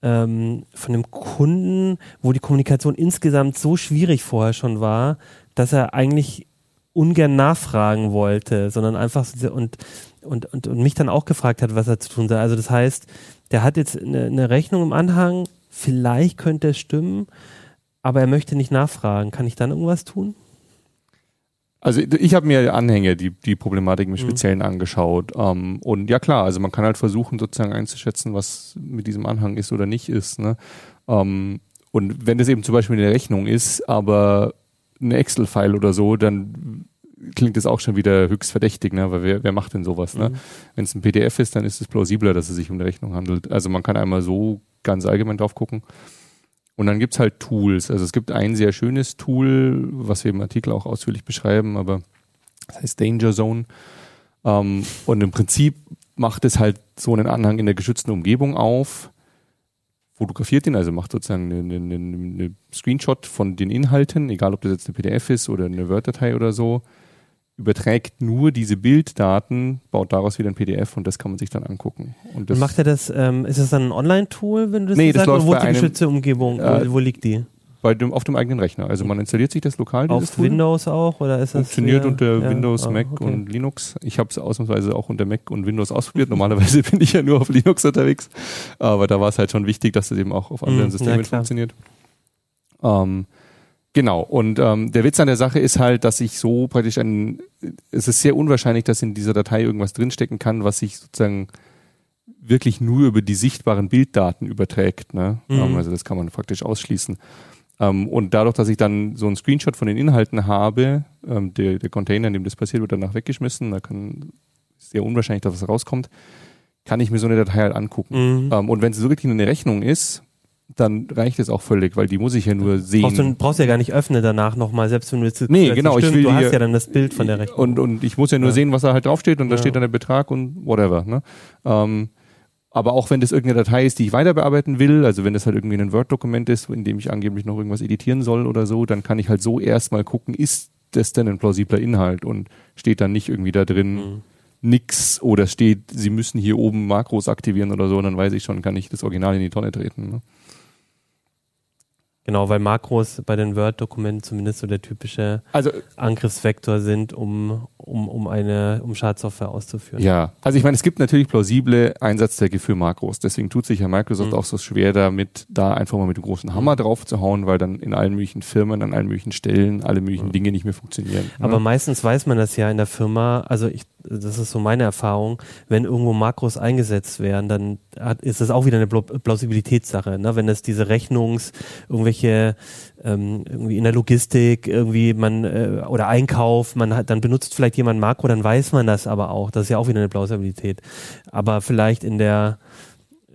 ähm, von einem Kunden, wo die Kommunikation insgesamt so schwierig vorher schon war, dass er eigentlich ungern nachfragen wollte, sondern einfach und und, und, und mich dann auch gefragt hat, was er zu tun sei. Also das heißt, der hat jetzt eine, eine Rechnung im Anhang, vielleicht könnte es stimmen, aber er möchte nicht nachfragen. Kann ich dann irgendwas tun? Also ich habe mir Anhänge, die, die Problematik im mhm. Speziellen mhm. angeschaut. Ähm, und ja klar, also man kann halt versuchen, sozusagen einzuschätzen, was mit diesem Anhang ist oder nicht ist. Ne? Ähm, und wenn das eben zum Beispiel eine Rechnung ist, aber ein Excel-File oder so, dann klingt das auch schon wieder höchst verdächtig, ne? weil wer, wer macht denn sowas? Ne? Mhm. Wenn es ein PDF ist, dann ist es plausibler, dass es sich um eine Rechnung handelt. Also man kann einmal so ganz allgemein drauf gucken. Und dann gibt's halt Tools. Also es gibt ein sehr schönes Tool, was wir im Artikel auch ausführlich beschreiben, aber das heißt Danger Zone. Ähm, und im Prinzip macht es halt so einen Anhang in der geschützten Umgebung auf, fotografiert ihn, also macht sozusagen eine, eine, eine Screenshot von den Inhalten, egal ob das jetzt eine PDF ist oder eine Word-Datei oder so, überträgt nur diese Bilddaten, baut daraus wieder ein PDF und das kann man sich dann angucken. Und, und macht er das, ähm, ist das dann ein Online-Tool, wenn du das nee, das sagst, läuft oder wo ist die geschützte Umgebung, äh, wo, liegt die? Bei dem, auf dem eigenen Rechner. Also man installiert sich das lokal. Auf Tool. Windows auch oder ist das? Funktioniert hier? unter ja, Windows, oh, Mac okay. und Linux. Ich habe es ausnahmsweise auch unter Mac und Windows ausprobiert. Normalerweise bin ich ja nur auf Linux unterwegs, aber da war es halt schon wichtig, dass es eben auch auf anderen mm, Systemen funktioniert. Ähm, genau, und ähm, der Witz an der Sache ist halt, dass ich so praktisch ein, es ist sehr unwahrscheinlich, dass in dieser Datei irgendwas drinstecken kann, was sich sozusagen wirklich nur über die sichtbaren Bilddaten überträgt. Ne? Mhm. Ähm, also das kann man praktisch ausschließen. Ähm, und dadurch, dass ich dann so einen Screenshot von den Inhalten habe, ähm, der, der Container, in dem das passiert, wird danach weggeschmissen, da kann sehr unwahrscheinlich, dass was rauskommt, kann ich mir so eine Datei halt angucken. Mhm. Ähm, und wenn es wirklich nur eine Rechnung ist, dann reicht es auch völlig, weil die muss ich ja nur sehen. Brauchst du brauchst ja gar nicht öffnen danach nochmal, selbst wenn du jetzt Nee, genau, ich will du hast ja dann das Bild von der Rechnung. Und, und ich muss ja nur Ja. sehen, was da halt draufsteht und da Ja. steht dann der Betrag und whatever. Ne? Ähm, aber auch wenn das irgendeine Datei ist, die ich weiter bearbeiten will, also wenn das halt irgendwie ein Word-Dokument ist, in dem ich angeblich noch irgendwas editieren soll oder so, dann kann ich halt so erstmal gucken, ist das denn ein plausibler Inhalt und steht dann nicht irgendwie da drin Mhm. nix oder steht, Sie müssen hier oben Makros aktivieren oder so, und dann weiß ich schon, kann ich das Original in die Tonne treten. Ne? Genau, weil Makros bei den Word-Dokumenten zumindest so der typische Also Angriffsvektor sind, um, um, um eine, um Schadsoftware auszuführen. Ja, also ich meine, es gibt natürlich plausible Einsatzzwecke für Makros. Deswegen tut sich ja Microsoft Mhm. auch so schwer damit, da einfach mal mit dem großen Hammer drauf zu hauen, weil dann in allen möglichen Firmen, an allen möglichen Stellen, alle möglichen Mhm. Dinge nicht mehr funktionieren. Aber ne? meistens weiß man das ja in der Firma, also ich, das ist so meine Erfahrung, wenn irgendwo Makros eingesetzt werden, dann hat, ist das auch wieder eine Plausibilitätssache, ne? wenn das diese Rechnungs, irgendwelche, ähm, irgendwie in der Logistik, irgendwie man, äh, oder Einkauf, man hat, dann benutzt vielleicht jemand Makro, dann weiß man das aber auch, das ist ja auch wieder eine Plausibilität. Aber vielleicht in der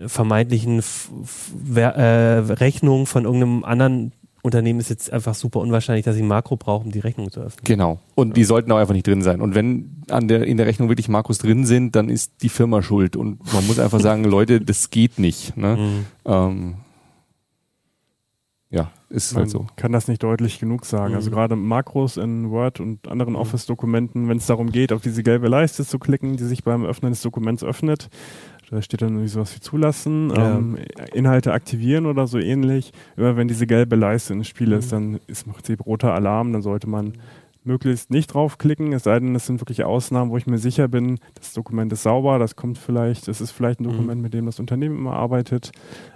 vermeintlichen F F äh, Rechnung von irgendeinem anderen Unternehmen ist jetzt einfach super unwahrscheinlich, dass sie ein Makro brauchen, um die Rechnung zu öffnen. Genau. Und die sollten auch einfach nicht drin sein. Und wenn an der, in der Rechnung wirklich Makros drin sind, dann ist die Firma schuld. Und man muss einfach sagen, Leute, das geht nicht. Ne? Mhm. Ähm, ist Man halt so. kann das nicht deutlich genug sagen. Also Mhm. gerade Makros in Word und anderen Mhm. Office-Dokumenten, wenn es darum geht, auf diese gelbe Leiste zu klicken, die sich beim Öffnen des Dokuments öffnet, da steht dann irgendwie sowas wie zulassen, Ja. ähm, Inhalte aktivieren oder so ähnlich. Immer wenn diese gelbe Leiste ins Spiel ist, Mhm. dann ist im Prinzip roter Alarm, dann sollte man möglichst nicht draufklicken, es sei denn, es sind wirklich Ausnahmen, wo ich mir sicher bin, das Dokument ist sauber, das kommt vielleicht, es ist vielleicht ein Mhm. Dokument, mit dem das Unternehmen immer arbeitet.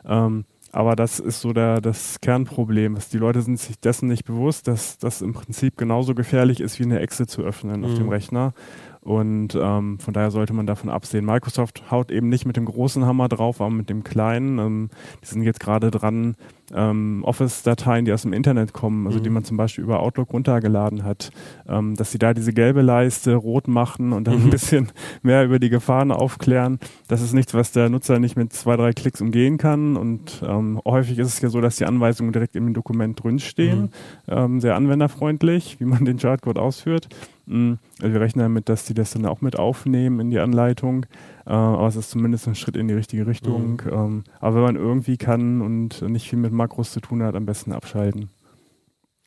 Ähm, aber das ist so der, das Kernproblem. Dass die Leute sind sich dessen nicht bewusst, dass das im Prinzip genauso gefährlich ist, wie eine Exe zu öffnen auf Mhm. dem Rechner. Und ähm, von daher sollte man davon absehen. Microsoft haut eben nicht mit dem großen Hammer drauf, aber mit dem kleinen. Ähm, die sind jetzt gerade dran, ähm, Office-Dateien, die aus dem Internet kommen, also Mhm. die man zum Beispiel über Outlook runtergeladen hat, ähm, dass sie da diese gelbe Leiste rot machen und dann Mhm. ein bisschen mehr über die Gefahren aufklären. Das ist nichts, was der Nutzer nicht mit zwei, drei Klicks umgehen kann. Und ähm, häufig ist es ja so, dass die Anweisungen direkt im Dokument drinstehen. Mhm. Ähm, sehr anwenderfreundlich, wie man den Chartcode ausführt. Also wir rechnen damit, dass die das dann auch mit aufnehmen in die Anleitung. Äh, aber es ist zumindest ein Schritt in die richtige Richtung. Mhm. Ähm, aber wenn man irgendwie kann und nicht viel mit Makros zu tun hat, am besten abschalten.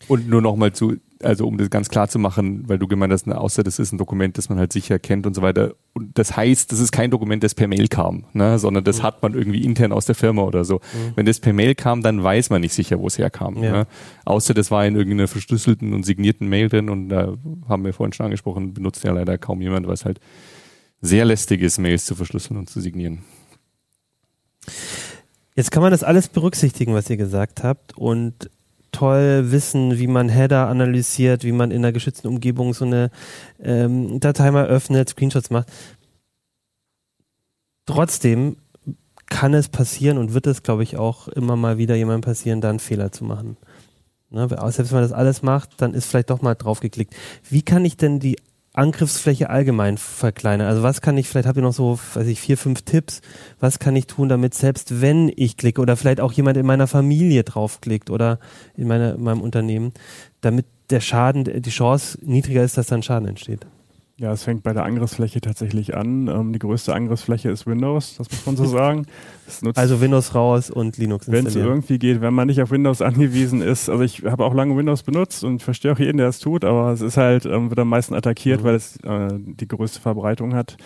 Und nur nochmal zu, also um das ganz klar zu machen, weil du gemeint hast, na, außer das ist ein Dokument, das man halt sicher kennt und so weiter. Und das heißt, das ist kein Dokument, das per Mail kam, ne, sondern das Mhm. hat man irgendwie intern aus der Firma oder so. Mhm. Wenn das per Mail kam, dann weiß man nicht sicher, wo es herkam. Ja. Ne? Außer das war in irgendeiner verschlüsselten und signierten Mail drin und da haben wir vorhin schon angesprochen, benutzt ja leider kaum jemand, weil es halt sehr lästig ist, Mails zu verschlüsseln und zu signieren. Jetzt kann man das alles berücksichtigen, was ihr gesagt habt und toll wissen, wie man Header analysiert, wie man in einer geschützten Umgebung so eine ähm, Datei mal öffnet, Screenshots macht. Trotzdem kann es passieren und wird es, glaube ich, auch immer mal wieder jemandem passieren, da einen Fehler zu machen. Ne, selbst wenn man das alles macht, dann ist vielleicht doch mal drauf geklickt. Wie kann ich denn die Angriffsfläche allgemein verkleinern? Also was kann ich, vielleicht habt ihr noch so, weiß ich, vier, fünf Tipps, was kann ich tun, damit selbst wenn ich klicke oder vielleicht auch jemand in meiner Familie draufklickt oder in, meiner, in meinem Unternehmen, damit der Schaden, die Chance niedriger ist, dass dann Schaden entsteht? Ja, es fängt bei der Angriffsfläche tatsächlich an. Ähm, die größte Angriffsfläche ist Windows, das muss man so sagen. Also Windows raus und Linux wenn es installieren. irgendwie geht, wenn man nicht auf Windows angewiesen ist. Also ich habe auch lange Windows benutzt und verstehe auch jeden, der es tut, aber es ist halt, ähm, wird am meisten attackiert, Mhm. weil es äh, die größte Verbreitung hat.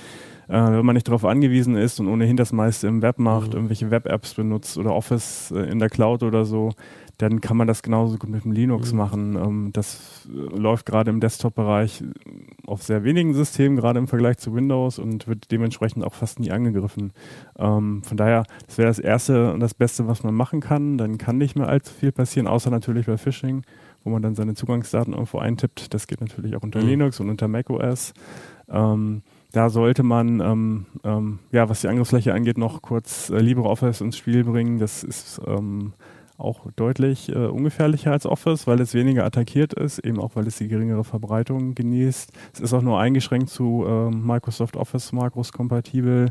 Äh, wenn man nicht darauf angewiesen ist und ohnehin das meiste im Web macht, mhm. irgendwelche Web-Apps benutzt oder Office äh, in der Cloud oder so, dann kann man das genauso gut mit dem Linux mhm. machen. Ähm, das äh, läuft gerade im Desktop-Bereich auf sehr wenigen Systemen, gerade im Vergleich zu Windows und wird dementsprechend auch fast nie angegriffen. Ähm, von daher, das wäre das Erste und das Beste, was man machen kann. Dann kann nicht mehr allzu viel passieren, außer natürlich bei Phishing, wo man dann seine Zugangsdaten irgendwo eintippt. Das geht natürlich auch unter mhm. Linux und unter macOS. Ähm, da sollte man, ähm, ähm, ja, was die Angriffsfläche angeht, noch kurz äh, LibreOffice ins Spiel bringen. Das ist ähm, auch deutlich äh, ungefährlicher als Office, weil es weniger attackiert ist, eben auch weil es die geringere Verbreitung genießt. Es ist auch nur eingeschränkt zu äh, Microsoft Office Makros kompatibel.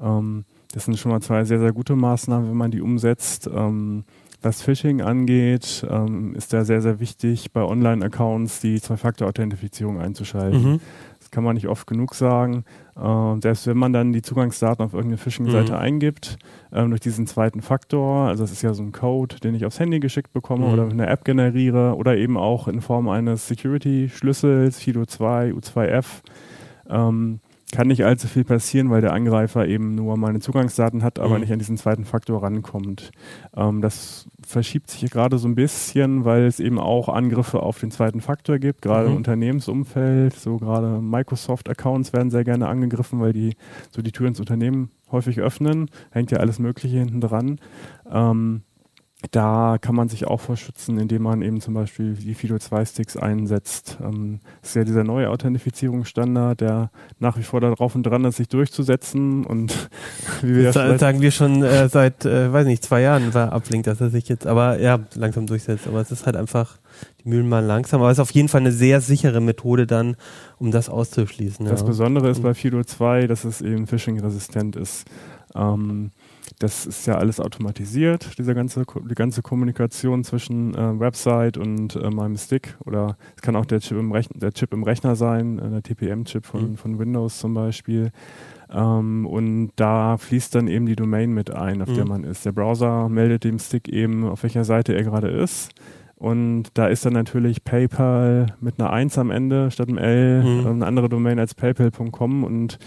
Ähm, das sind schon mal zwei sehr, sehr gute Maßnahmen, wenn man die umsetzt. Ähm, was Phishing angeht, ähm, ist da sehr, sehr wichtig, bei Online-Accounts die Zwei-Faktor-Authentifizierung einzuschalten. Mhm kann man nicht oft genug sagen. Äh, selbst wenn man dann die Zugangsdaten auf irgendeine Phishing-Seite mhm. eingibt, ähm, durch diesen zweiten Faktor, also das ist ja so ein Code, den ich aufs Handy geschickt bekomme mhm. oder eine App generiere oder eben auch in Form eines Security-Schlüssels, FIDO2, U2F, ähm, kann nicht allzu viel passieren, weil der Angreifer eben nur meine Zugangsdaten hat, aber mhm. nicht an diesen zweiten Faktor rankommt. Ähm, das verschiebt sich gerade so ein bisschen, weil es eben auch Angriffe auf den zweiten Faktor gibt, gerade mhm. im Unternehmensumfeld. So gerade Microsoft-Accounts werden sehr gerne angegriffen, weil die so die Tür ins Unternehmen häufig öffnen. Hängt ja alles Mögliche hinten dran. Ähm, da kann man sich auch verschützen, indem man eben zum Beispiel die Fido2-Sticks einsetzt. Ähm, das ist ja dieser neue Authentifizierungsstandard, der nach wie vor darauf und dran ist, sich durchzusetzen. Und wie wir das sagen wir schon äh, seit, äh, weiß nicht, zwei Jahren war Ablink, dass er sich jetzt, aber ja, langsam durchsetzt. Aber es ist halt einfach, die Mühlen mal langsam. Aber es ist auf jeden Fall eine sehr sichere Methode dann, um das auszuschließen. Das ja. Besondere ist bei Fido 2, dass es eben phishing-resistent ist. Ähm, das ist ja alles automatisiert, diese ganze, die ganze Kommunikation zwischen äh, Website und äh, meinem Stick. Oder es kann auch der Chip im, Rechn der Chip im Rechner sein, äh, der TPM-Chip von, mhm. von Windows zum Beispiel. Ähm, und da fließt dann eben die Domain mit ein, auf mhm. der man ist. Der Browser meldet dem Stick eben, auf welcher Seite er gerade ist. Und da ist dann natürlich PayPal mit einer 1 am Ende statt einem L mhm. eine andere Domain als paypal.com und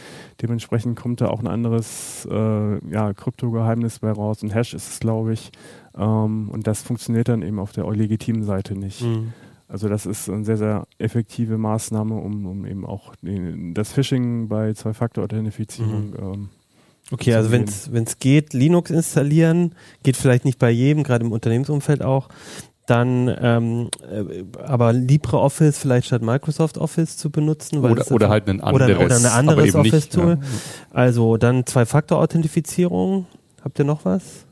dementsprechend kommt da auch ein anderes äh, ja, Kryptogeheimnis bei raus. Ein Hash ist es, glaube ich. Ähm, und das funktioniert dann eben auf der legitimen Seite nicht. Mhm. Also das ist eine sehr, sehr effektive Maßnahme, um, um eben auch den, das Phishing bei Zwei-Faktor-Authentifizierung mhm. ähm, Okay, also wenn es geht, Linux installieren, geht vielleicht nicht bei jedem, gerade im Unternehmensumfeld auch dann ähm, äh, aber LibreOffice vielleicht statt Microsoft Office zu benutzen. oder, oder halt ein anderes, oder, oder eine anderes Office-Tool. Ja. Also dann Zwei-Faktor-Authentifizierung. Habt ihr noch was?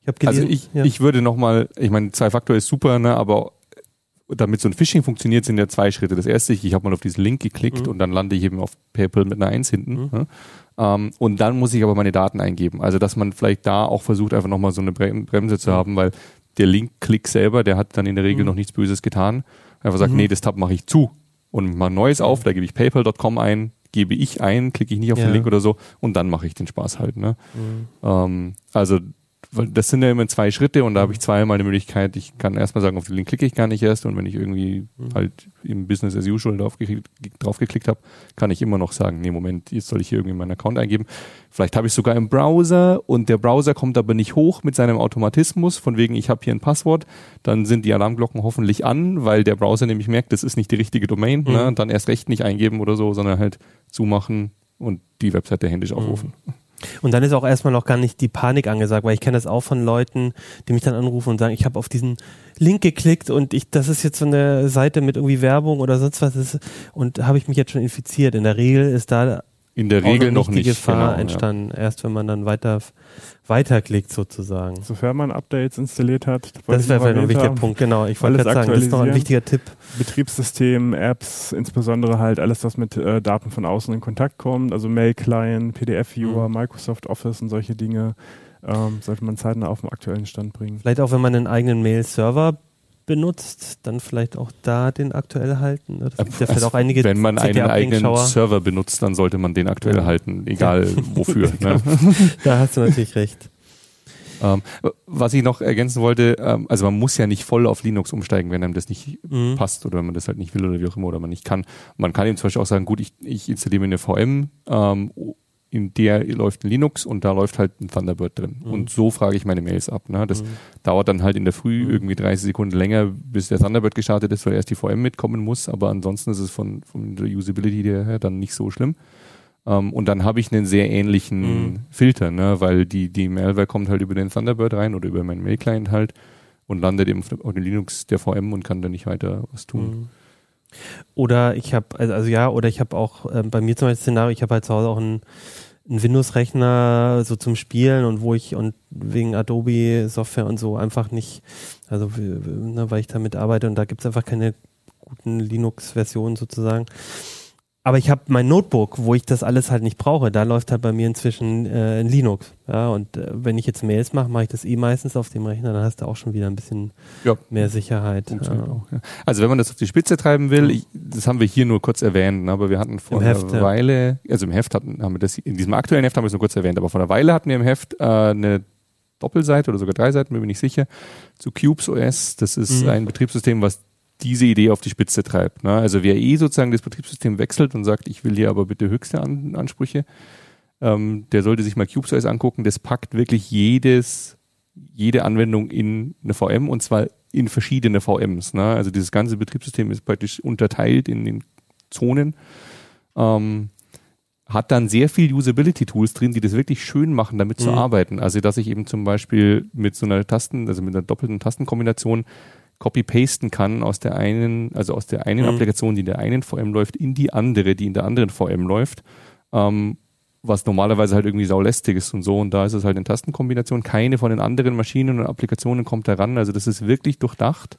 Ich habe gelesen. Also ich, ja. ich würde nochmal, ich meine, Zwei-Faktor ist super, ne, aber damit so ein Phishing funktioniert, sind ja zwei Schritte. Das erste, ich, ich habe mal auf diesen Link geklickt mhm. und dann lande ich eben auf PayPal mit einer Eins hinten. Mhm. Ne? Ähm, und dann muss ich aber meine Daten eingeben. Also dass man vielleicht da auch versucht, einfach nochmal so eine Bremse zu mhm. haben, weil der Link-Klick selber, der hat dann in der Regel mhm. noch nichts Böses getan. Einfach sagt, mhm. nee, das Tab mache ich zu und mal Neues auf, da gebe ich paypal.com ein, gebe ich ein, klicke ich nicht auf ja. den Link oder so und dann mache ich den Spaß halt. Ne? Mhm. Ähm, also das sind ja immer zwei Schritte und da habe ich zweimal eine Möglichkeit. Ich kann erstmal sagen, auf den Link klicke ich gar nicht erst und wenn ich irgendwie mhm. halt im Business as usual draufgeklickt, draufgeklickt habe, kann ich immer noch sagen, nee, Moment, jetzt soll ich hier irgendwie meinen Account eingeben. Vielleicht habe ich sogar im Browser und der Browser kommt aber nicht hoch mit seinem Automatismus, von wegen, ich habe hier ein Passwort, dann sind die Alarmglocken hoffentlich an, weil der Browser nämlich merkt, das ist nicht die richtige Domain, mhm. ne? dann erst recht nicht eingeben oder so, sondern halt zumachen und die Webseite händisch mhm. Und dann ist auch erstmal noch gar nicht die Panik angesagt, weil ich kenne das auch von Leuten, die mich dann anrufen und sagen, ich habe auf diesen Link geklickt und ich, das ist jetzt so eine Seite mit irgendwie Werbung oder sonst was ist, und habe ich mich jetzt schon infiziert. In der Regel ist da in der Regel noch nicht die Gefahr genau, entstanden, ja. erst wenn man dann weiter weiterklickt sozusagen. Sofern man Updates installiert hat. Das wäre ein wichtiger haben. Punkt, genau. Ich wollte gerade sagen, das ist noch ein wichtiger Tipp. Betriebssystem, Apps, insbesondere halt alles, was mit äh, Daten von außen in Kontakt kommt, also Mail-Client, PDF-Viewer, mhm. Microsoft Office und solche Dinge, ähm, sollte man zeitnah auf den aktuellen Stand bringen. Vielleicht auch, wenn man einen eigenen Mail-Server benutzt, dann vielleicht auch da den aktuell halten. Das gibt ja vielleicht auch einige Wenn man einen eigenen Server benutzt, dann sollte man den aktuell ja. halten, egal wofür. ne? Da hast du natürlich recht. Ähm, was ich noch ergänzen wollte, ähm, also man muss ja nicht voll auf Linux umsteigen, wenn einem das nicht mhm. passt oder wenn man das halt nicht will oder wie auch immer oder man nicht kann. Man kann eben zum Beispiel auch sagen, gut, ich, ich installiere mir eine VM ähm, in der läuft ein Linux und da läuft halt ein Thunderbird drin. Mhm. Und so frage ich meine Mails ab. Ne? Das mhm. dauert dann halt in der Früh mhm. irgendwie 30 Sekunden länger, bis der Thunderbird gestartet ist, weil erst die VM mitkommen muss. Aber ansonsten ist es von, von der Usability her dann nicht so schlimm. Um, ähm, und dann habe ich einen sehr ähnlichen mhm. Filter, ne? weil die, die Malware kommt halt über den Thunderbird rein oder über meinen Mail-Client halt und landet eben auf den Linux der VM und kann dann nicht weiter was tun. Oder ich habe, also, also, ja, oder ich habe auch äh, bei mir zum Beispiel Szenario, ich habe halt zu Hause auch einen, einen Windows-Rechner so zum Spielen und wo ich und wegen Adobe Software und so einfach nicht, also ne, weil ich damit arbeite und da gibt es einfach keine guten Linux-Versionen sozusagen. Aber ich habe mein Notebook, wo ich das alles halt nicht brauche. Da läuft halt bei mir inzwischen äh, in Linux. Ja, und äh, wenn ich jetzt Mails mache, mache ich das eh meistens auf dem Rechner. Dann hast du auch schon wieder ein bisschen ja. mehr Sicherheit. Ja. Auch, ja. Also wenn man das auf die Spitze treiben will, ich, das haben wir hier nur kurz erwähnt, ne, aber wir hatten vor Im einer Heft, Weile, also im Heft hatten, haben wir das, in diesem aktuellen Heft haben wir es nur kurz erwähnt, aber vor einer Weile hatten wir im Heft äh, eine Doppelseite oder sogar drei Seiten, bin ich nicht sicher, zu Cubes OS. Das ist mhm. ein Betriebssystem, was diese Idee auf die Spitze treibt. Ne? Also wer eh sozusagen das Betriebssystem wechselt und sagt, ich will hier aber bitte höchste An Ansprüche, ähm, der sollte sich mal CubeSize angucken. Das packt wirklich jedes, jede Anwendung in eine VM und zwar in verschiedene VMs. Ne? Also dieses ganze Betriebssystem ist praktisch unterteilt in den Zonen. Ähm, hat dann sehr viel Usability-Tools drin, die das wirklich schön machen, damit mhm. zu arbeiten. Also dass ich eben zum Beispiel mit so einer Tasten, also mit einer doppelten Tastenkombination copy-pasten kann aus der einen, also aus der einen mhm. Applikation, die in der einen VM läuft, in die andere, die in der anderen VM läuft. Ähm, was normalerweise halt irgendwie saulästig ist und so. Und da ist es halt in Tastenkombination. Keine von den anderen Maschinen und Applikationen kommt da ran. Also das ist wirklich durchdacht.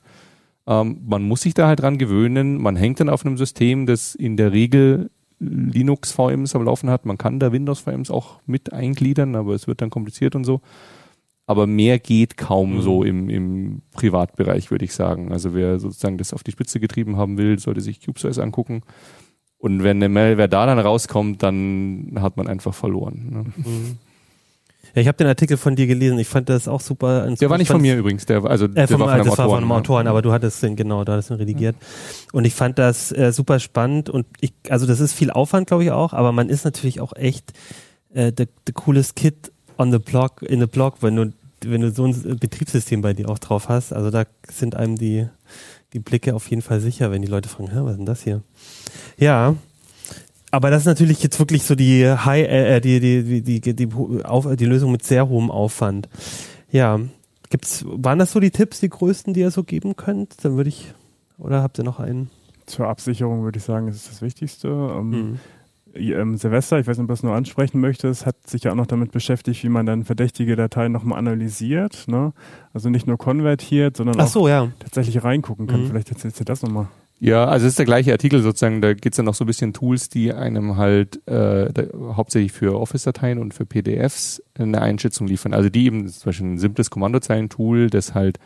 Ähm, man muss sich da halt dran gewöhnen. Man hängt dann auf einem System, das in der Regel Linux VMs am Laufen hat. Man kann da Windows VMs auch mit eingliedern, aber es wird dann kompliziert und so aber mehr geht kaum mhm. so im, im Privatbereich, würde ich sagen. Also wer sozusagen das auf die Spitze getrieben haben will, sollte sich CubeSize angucken. Und wenn eine Malware da dann rauskommt, dann hat man einfach verloren. Ne? Mhm. Ja, ich habe den Artikel von dir gelesen. Ich fand das auch super. Der war nicht von mir übrigens. Der, also, äh, vom, der war von einem das Autoren, war von einem Autoren, ja. aber du hattest den genau, du hattest den redigiert. Ja. Und ich fand das äh, super spannend und ich, also das ist viel Aufwand, glaube ich auch, aber man ist natürlich auch echt äh, the, the coolest kid on the block, in the block, wenn du, wenn du so ein Betriebssystem bei dir auch drauf hast. Also da sind einem die, die Blicke auf jeden Fall sicher, wenn die Leute fragen, was ist denn das hier? Ja. Aber das ist natürlich jetzt wirklich so die High, äh, die, die, die, die, die, auf, die Lösung mit sehr hohem Aufwand. Ja. Gibt's, waren das so die Tipps, die größten, die ihr so geben könnt? Dann würde ich, oder habt ihr noch einen? Zur Absicherung würde ich sagen, ist das Wichtigste. Ähm, mhm ähm, Silvester, ich weiß nicht, ob du das nur ansprechen möchtest, hat sich ja auch noch damit beschäftigt, wie man dann verdächtige Dateien nochmal analysiert. Ne? Also nicht nur konvertiert, sondern so, auch ja. tatsächlich reingucken kann. Mhm. Vielleicht erzählst du das nochmal. Ja, also es ist der gleiche Artikel sozusagen, da geht es dann noch so ein bisschen Tools, die einem halt äh, da, hauptsächlich für Office-Dateien und für PDFs eine Einschätzung liefern. Also die eben zum Beispiel ein simples Kommandozeilen-Tool, das halt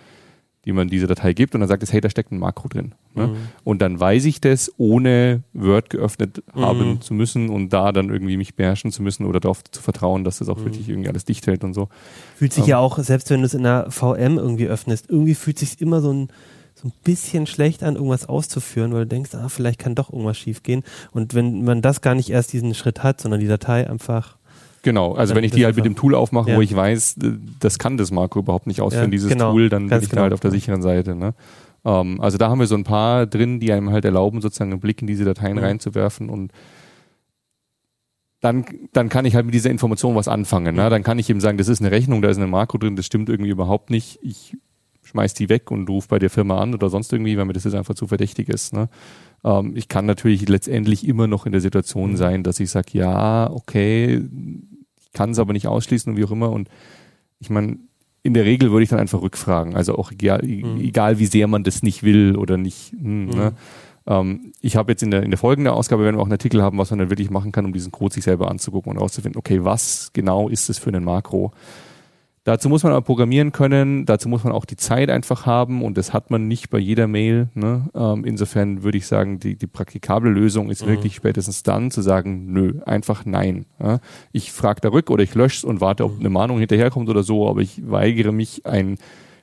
die man diese Datei gibt und dann sagt es, hey, da steckt ein Makro drin. Ne? Mhm. Und dann weiß ich das, ohne Word geöffnet mhm. haben zu müssen und da dann irgendwie mich beherrschen zu müssen oder darauf zu vertrauen, dass das auch mhm. wirklich irgendwie alles dicht hält und so. Fühlt sich ähm, ja auch, selbst wenn du es in der VM irgendwie öffnest, irgendwie fühlt sich immer so ein so ein bisschen schlecht an, irgendwas auszuführen, weil du denkst, ah, vielleicht kann doch irgendwas schief gehen. Und wenn man das gar nicht erst diesen Schritt hat, sondern die Datei einfach Genau, also wenn ich die halt mit dem Tool aufmache, ja. wo ich weiß, das kann das Marco überhaupt nicht ausführen, ja, dieses genau. Tool, dann bin ich genau. da halt auf der sicheren Seite. Ne? Ähm, also da haben wir so ein paar drin, die einem halt erlauben, sozusagen einen Blick in diese Dateien mhm. reinzuwerfen und dann, dann kann ich halt mit dieser Information was anfangen. Ne? Dann kann ich eben sagen, das ist eine Rechnung, da ist eine Makro drin, das stimmt irgendwie überhaupt nicht. Ich schmeiß die weg und rufe bei der Firma an oder sonst irgendwie, weil mir das jetzt einfach zu verdächtig ist. Ne? Ähm, ich kann natürlich letztendlich immer noch in der Situation mhm. sein, dass ich sage, ja, okay, ich kann es aber nicht ausschließen und wie auch immer. Und ich meine, in der Regel würde ich dann einfach rückfragen. Also auch egal, mhm. egal wie sehr man das nicht will oder nicht. Hm, mhm. ne? ähm, ich habe jetzt in der, in der folgenden Ausgabe, werden wir auch einen Artikel haben, was man dann wirklich machen kann, um diesen Code sich selber anzugucken und herauszufinden, okay, was genau ist es für ein Makro? Dazu muss man aber programmieren können, dazu muss man auch die Zeit einfach haben und das hat man nicht bei jeder Mail. Ne? Ähm, insofern würde ich sagen, die, die praktikable Lösung ist mhm. wirklich spätestens dann zu sagen, nö, einfach nein. Ja? Ich frage da rück oder ich lösche es und warte, ob mhm. eine Mahnung hinterherkommt oder so, aber ich weigere mich, ein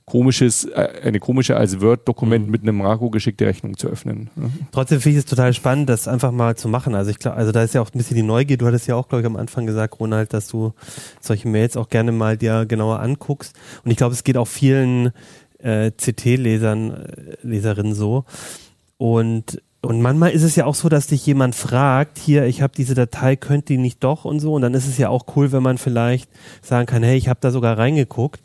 komisches, äh, eine komische als Word-Dokument mhm. mit einem Makro geschickte Rechnung zu öffnen. Ja. Trotzdem finde ich es total spannend, das einfach mal zu machen. Also ich glaube, also da ist ja auch ein bisschen die Neugier. Du hattest ja auch, glaube ich, am Anfang gesagt, Ronald, dass du solche Mails auch gerne mal dir genauer anguckst. Und ich glaube, es geht auch vielen äh, CT-Lesern, äh, Leserinnen so. Und und manchmal ist es ja auch so, dass dich jemand fragt, hier, ich habe diese Datei, könnt die nicht doch und so. Und dann ist es ja auch cool, wenn man vielleicht sagen kann, hey, ich habe da sogar reingeguckt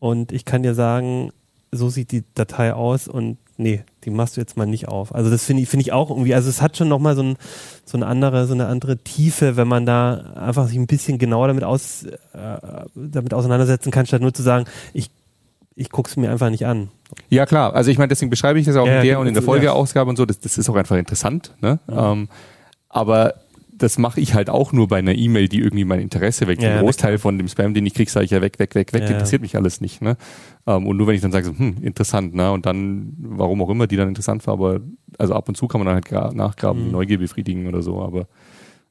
und ich kann dir sagen, so sieht die Datei aus und nee, die machst du jetzt mal nicht auf. Also das finde ich, finde ich auch irgendwie, also es hat schon nochmal so, ein, so eine andere, so eine andere Tiefe, wenn man da einfach sich ein bisschen genauer damit aus, äh, damit auseinandersetzen kann, statt nur zu sagen, ich ich gucke es mir einfach nicht an. Ja, klar. Also ich meine, deswegen beschreibe ich das auch ja, in der und in der Folgeausgabe und so. Das, das ist auch einfach interessant. Ne? Ja. Ähm, aber das mache ich halt auch nur bei einer E-Mail, die irgendwie mein Interesse weckt. Ja, Den Großteil von dem Spam, den ich kriege, sage ich ja weg, weg, weg, weg. Ja. Interessiert mich alles nicht. Ne? Ähm, und nur wenn ich dann sage, so, hm, interessant, ne? Und dann, warum auch immer die dann interessant war, aber also ab und zu kann man dann halt nachgraben, mhm. Neugier befriedigen oder so, aber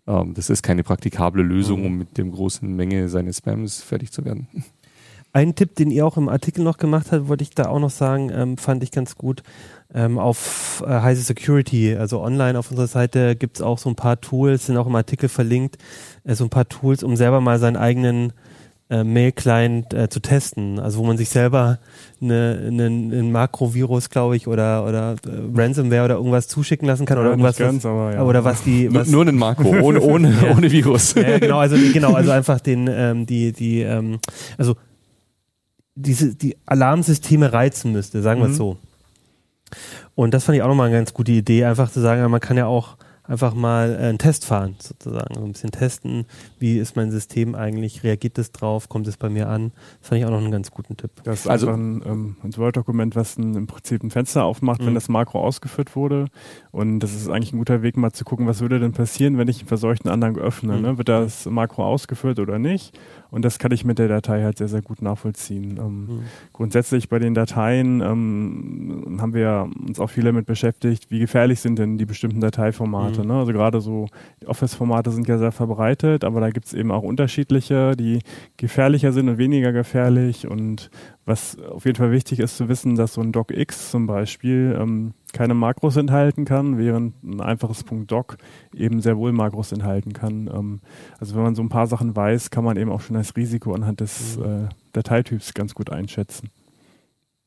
ähm, das ist keine praktikable Lösung, mhm. um mit dem großen Menge seines Spams fertig zu werden. Ein Tipp, den ihr auch im Artikel noch gemacht habt, wollte ich da auch noch sagen, ähm, fand ich ganz gut. Ähm, auf äh, Heise Security, also online auf unserer Seite gibt es auch so ein paar Tools, sind auch im Artikel verlinkt, äh, so ein paar Tools, um selber mal seinen eigenen äh, Mail-Client äh, zu testen. Also wo man sich selber eine, eine, einen Makrovirus, glaube ich, oder oder äh, Ransomware oder irgendwas zuschicken lassen kann ja, oder irgendwas ganz, was, aber, ja. oder was die was nur, nur einen Makro ohne ohne ja. ohne Virus. Ja, genau, also genau, also einfach den ähm, die die ähm, also diese, die Alarmsysteme reizen müsste, sagen wir es mhm. so. Und das fand ich auch nochmal eine ganz gute Idee, einfach zu sagen, man kann ja auch einfach mal einen Test fahren, sozusagen. So ein bisschen testen, wie ist mein System eigentlich, reagiert es drauf, kommt es bei mir an. Das fand ich auch noch einen ganz guten Tipp. Das ist also einfach ein, ähm, ein Word-Dokument, was ein, im Prinzip ein Fenster aufmacht, mhm. wenn das Makro ausgeführt wurde. Und das ist eigentlich ein guter Weg, mal zu gucken, was würde denn passieren, wenn ich einen verseuchten Anhang öffne. Mhm. Ne? Wird das Makro ausgeführt oder nicht? Und das kann ich mit der Datei halt sehr, sehr gut nachvollziehen. Ähm, mhm. Grundsätzlich bei den Dateien ähm, haben wir uns auch viel damit beschäftigt, wie gefährlich sind denn die bestimmten Dateiformate. Mhm. Ne? Also gerade so Office-Formate sind ja sehr verbreitet, aber da gibt es eben auch unterschiedliche, die gefährlicher sind und weniger gefährlich. Und was auf jeden Fall wichtig ist zu wissen, dass so ein DocX zum Beispiel ähm, keine Makros enthalten kann, während ein einfaches .doc eben sehr wohl Makros enthalten kann. Ähm, also wenn man so ein paar Sachen weiß, kann man eben auch schon das Risiko anhand des mhm. äh, Dateityps ganz gut einschätzen.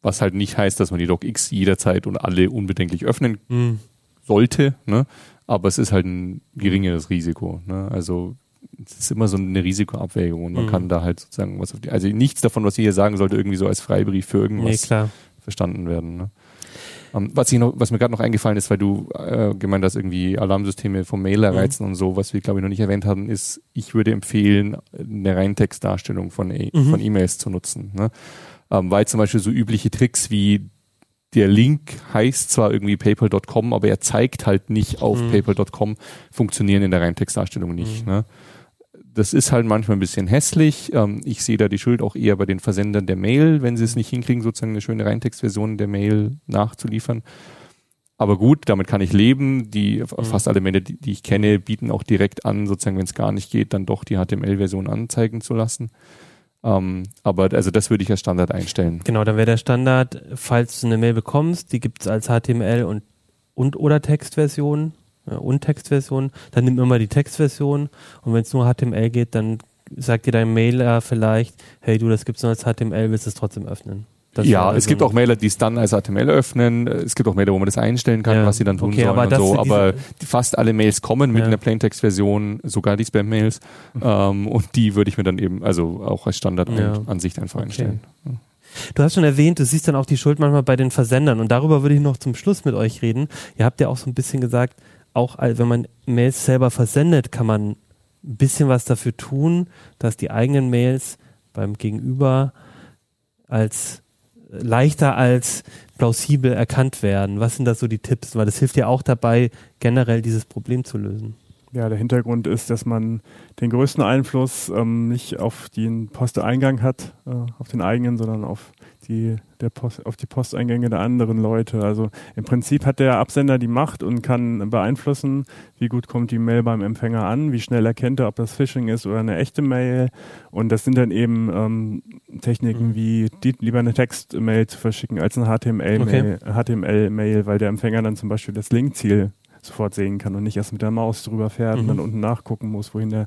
Was halt nicht heißt, dass man die DocX jederzeit und alle unbedenklich öffnen mhm. sollte, ne? aber es ist halt ein geringeres Risiko. Ne? Also es ist immer so eine Risikoabwägung und man mhm. kann da halt sozusagen was auf die, also nichts davon, was ihr hier sagen sollte, irgendwie so als Freibrief für irgendwas nee, verstanden werden. Ne? Um, ähm, was, ich noch, was mir gerade noch eingefallen ist, weil du äh, gemeint hast, irgendwie Alarmsysteme vom Mailer mhm. reizen und so, was wir glaube ich noch nicht erwähnt haben, ist, ich würde empfehlen, eine Reintextdarstellung von, e mhm. von E-Mails zu nutzen. Ne? Ähm, weil zum Beispiel so übliche Tricks wie der Link heißt zwar irgendwie paypal.com, aber er zeigt halt nicht auf mhm. paypal.com, funktionieren in der Reintextdarstellung nicht. Mhm. Ne? Das ist halt manchmal ein bisschen hässlich. Ähm, ich sehe da die Schuld auch eher bei den Versendern der Mail, wenn sie es nicht hinkriegen, sozusagen eine schöne Reintextversion der Mail nachzuliefern. Aber gut, damit kann ich leben. Die mhm. fast alle Mail, die, die, ich kenne, bieten auch direkt an, sozusagen, wenn es gar nicht geht, dann doch die HTML-Version anzeigen zu lassen. Ähm, aber also das würde ich als Standard einstellen. Genau, dann wäre der Standard, falls du eine Mail bekommst, die gibt es als HTML und und oder Textversion und Textversion, dann nimm immer die Textversion und wenn es nur HTML geht, dann sagt dir dein Mailer vielleicht, hey du, das gibt's nur als HTML, willst du es trotzdem öffnen? Das ja, also es gibt auch Mailer, die es dann als HTML öffnen. Es gibt auch Mailer, wo man das einstellen kann, ja. was sie dann tun okay, sollen und so. Aber fast alle Mails kommen mit ja. einer Plaintext-Version, sogar die Spam-Mails. Mhm. Ähm, und die würde ich mir dann eben, also auch als Standardansicht ja. einfach okay. einstellen. Du hast schon erwähnt, du siehst dann auch die Schuld manchmal bei den Versendern. Und darüber würde ich noch zum Schluss mit euch reden. Ihr habt ja auch so ein bisschen gesagt, auch wenn man Mails selber versendet, kann man ein bisschen was dafür tun, dass die eigenen Mails beim Gegenüber als leichter als plausibel erkannt werden. Was sind da so die Tipps? Weil das hilft ja auch dabei, generell dieses Problem zu lösen. Ja, der Hintergrund ist, dass man den größten Einfluss ähm, nicht auf den Posteingang hat, äh, auf den eigenen, sondern auf die, Post, auf die Posteingänge der anderen Leute. Also im Prinzip hat der Absender die Macht und kann beeinflussen, wie gut kommt die Mail beim Empfänger an, wie schnell erkennt er, ob das Phishing ist oder eine echte Mail. Und das sind dann eben ähm, Techniken mhm. wie die, lieber eine Textmail zu verschicken als eine HTML-Mail, okay. HTML-Mail, weil der Empfänger dann zum Beispiel das Linkziel sofort sehen kann und nicht erst mit der Maus drüber fährt mhm. und dann unten nachgucken muss, wohin der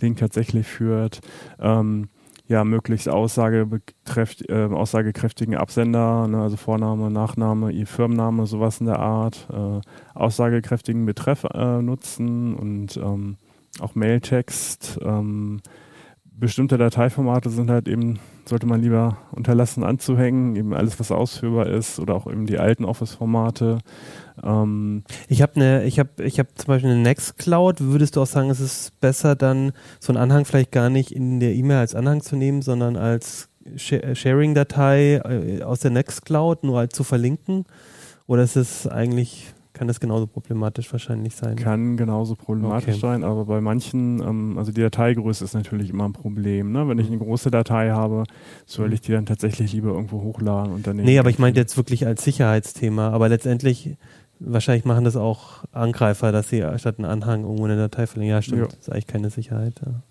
Link tatsächlich führt. Ähm, ja, möglichst aussagekräft, äh, aussagekräftigen Absender, ne, also Vorname, Nachname, ihr Firmenname, sowas in der Art, äh, aussagekräftigen Betreff äh, nutzen und ähm, auch Mailtext. Ähm, bestimmte Dateiformate sind halt eben, sollte man lieber unterlassen anzuhängen, eben alles, was ausführbar ist oder auch eben die alten Office-Formate. Ähm ich habe eine, ich habe, ich habe zum Beispiel eine Nextcloud. Würdest du auch sagen, es ist besser, dann so einen Anhang vielleicht gar nicht in der E-Mail als Anhang zu nehmen, sondern als Sharing-Datei äh, aus der Nextcloud nur halt zu verlinken? Oder ist es eigentlich kann das genauso problematisch wahrscheinlich sein. Kann genauso problematisch okay. sein, aber bei manchen, ähm, also die Dateigröße ist natürlich immer ein Problem. Ne? Wenn ich eine große Datei habe, soll ich die dann tatsächlich lieber irgendwo hochladen und dann. Nee, aber ich meinte jetzt wirklich als Sicherheitsthema. Aber letztendlich Wahrscheinlich machen das auch Angreifer, dass sie statt einen Anhang irgendwo eine Datei verlinken. Ja, stimmt. Ja. Das ist eigentlich keine Sicherheit. Ja.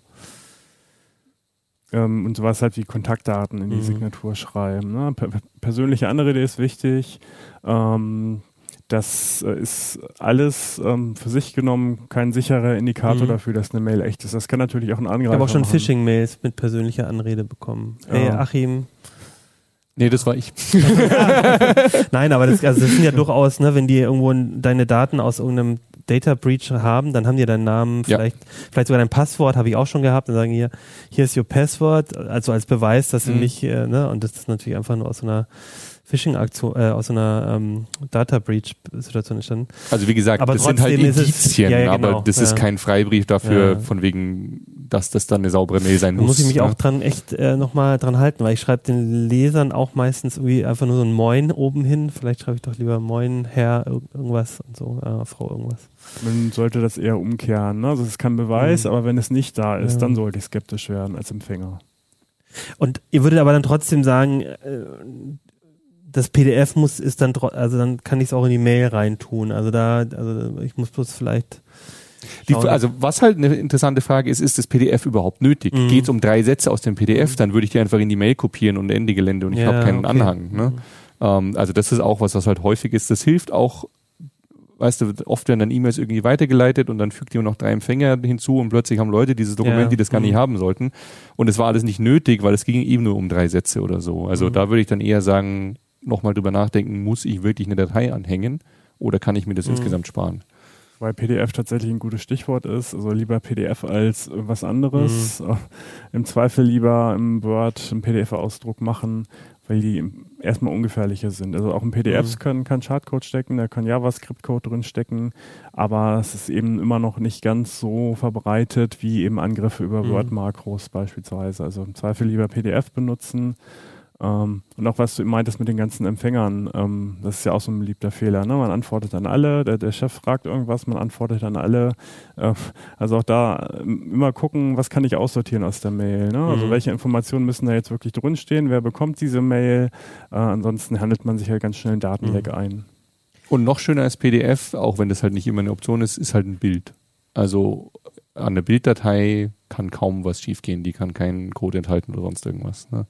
Ähm, und sowas halt wie Kontaktdaten in die mhm. Signatur schreiben. Ne? Per persönliche Anrede ist wichtig. Ähm, das äh, ist alles ähm, für sich genommen kein sicherer Indikator mhm. dafür, dass eine Mail echt ist. Das kann natürlich auch ein Angreifer Ich habe auch schon Phishing-Mails mit persönlicher Anrede bekommen. Ja. Hey Achim, Nee, das war ich. Nein, aber das, also das sind ja durchaus, ne, wenn die irgendwo deine Daten aus irgendeinem Data Breach haben, dann haben die deinen Namen, vielleicht, ja. vielleicht sogar dein Passwort, habe ich auch schon gehabt, und sagen hier, hier ist your Passwort, also als Beweis, dass sie mhm. nicht, äh, ne, und das ist natürlich einfach nur aus so einer Phishing-Aktion, äh, aus einer ähm, Data Breach-Situation entstanden. Also wie gesagt, aber das sind halt Indizien, ja, ja, genau, aber das ist kein Freibrief dafür, von wegen, dass das dann eine saubere Mail sein muss. Da muss ich mich auch dran echt äh, nochmal dran halten, weil ich schreibe den Lesern auch meistens irgendwie einfach nur so ein Moin oben hin. Vielleicht schreibe ich doch lieber Moin, Herr, irgendwas und so, äh, Frau, irgendwas. Man sollte das eher umkehren. Ne? Also es ist kein Beweis, mhm. aber wenn es nicht da ist, dann sollte ich skeptisch werden als Empfänger. Und ihr würdet aber dann trotzdem sagen, äh, das PDF muss ist dann also dann kann ich es auch in die Mail reintun. Also da, also ich muss bloß vielleicht. Die, also was halt eine interessante Frage ist, ist das PDF überhaupt nötig? Mhm. Geht es um drei Sätze aus dem PDF, mhm. dann würde ich die einfach in die Mail kopieren und Ende Gelände und ich ja, habe keinen okay. Anhang. Ne? Mhm. Ähm, also das ist auch was, was halt häufig ist. Das hilft auch, weißt du, oft werden dann E-Mails irgendwie weitergeleitet und dann fügt jemand noch drei Empfänger hinzu und plötzlich haben Leute dieses Dokument, ja. die das gar nicht mhm. haben sollten. Und es war alles nicht nötig, weil es ging eben nur um drei Sätze oder so. Also mhm. da würde ich dann eher sagen, nochmal drüber nachdenken, muss ich wirklich eine Datei anhängen oder kann ich mir das mhm. insgesamt sparen? Weil PDF tatsächlich ein gutes Stichwort ist. Also lieber PDF als was anderes. Mhm. Im Zweifel lieber im Word einen PDF-Ausdruck machen, weil die erstmal ungefährlicher sind. Also auch in PDFs mhm. können, kann Chartcode stecken, da kann JavaScript-Code drin stecken, aber es ist eben immer noch nicht ganz so verbreitet wie eben Angriffe über mhm. Word-Makros beispielsweise. Also im Zweifel lieber PDF benutzen ähm, und auch was du meintest mit den ganzen Empfängern, ähm, das ist ja auch so ein beliebter Fehler. Ne? Man antwortet an alle, der, der Chef fragt irgendwas, man antwortet an alle. Äh, also auch da ähm, immer gucken, was kann ich aussortieren aus der Mail. Ne? Also mhm. welche Informationen müssen da jetzt wirklich drinstehen, wer bekommt diese Mail. Äh, ansonsten handelt man sich ja ganz schnell ein Datenleck mhm. ein. Und noch schöner als PDF, auch wenn das halt nicht immer eine Option ist, ist halt ein Bild. Also an der Bilddatei kann kaum was schiefgehen, die kann keinen Code enthalten oder sonst irgendwas. Ne?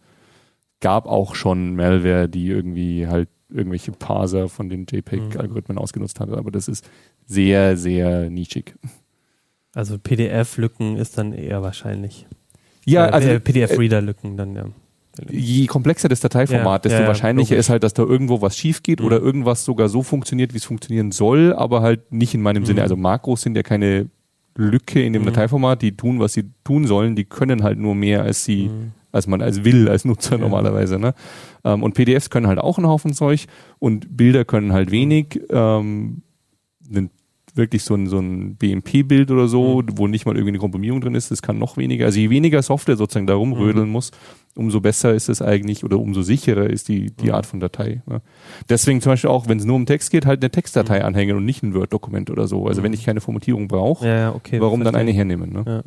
Gab auch schon Malware, die irgendwie halt irgendwelche Parser von den JPEG-Algorithmen mhm. ausgenutzt hat, aber das ist sehr, sehr nischig. Also PDF-Lücken ist dann eher wahrscheinlich. Ja, äh, also PDF-Reader-Lücken dann, ja. Je komplexer das Dateiformat, ja, desto ja, wahrscheinlicher logisch. ist halt, dass da irgendwo was schief geht mhm. oder irgendwas sogar so funktioniert, wie es funktionieren soll, aber halt nicht in meinem mhm. Sinne. Also Makros sind ja keine Lücke in dem mhm. Dateiformat, die tun, was sie tun sollen, die können halt nur mehr, als sie mhm als man als will, als Nutzer ja. normalerweise. Ne? Ähm, und PDFs können halt auch einen Haufen Zeug und Bilder können halt wenig. Ähm, wirklich so ein, so ein BMP-Bild oder so, mhm. wo nicht mal irgendwie eine Komprimierung drin ist, das kann noch weniger. Also je weniger Software sozusagen da rumrödeln mhm. muss, umso besser ist es eigentlich oder umso sicherer ist die, die Mhm. Art von Datei. Ne? Deswegen zum Beispiel auch, wenn es nur um Text geht, halt eine Textdatei Mhm. anhängen und nicht ein Word-Dokument oder so. Also Mhm. wenn ich keine Formatierung brauche, Ja, okay. warum dann eine hernehmen? Ne? Ja.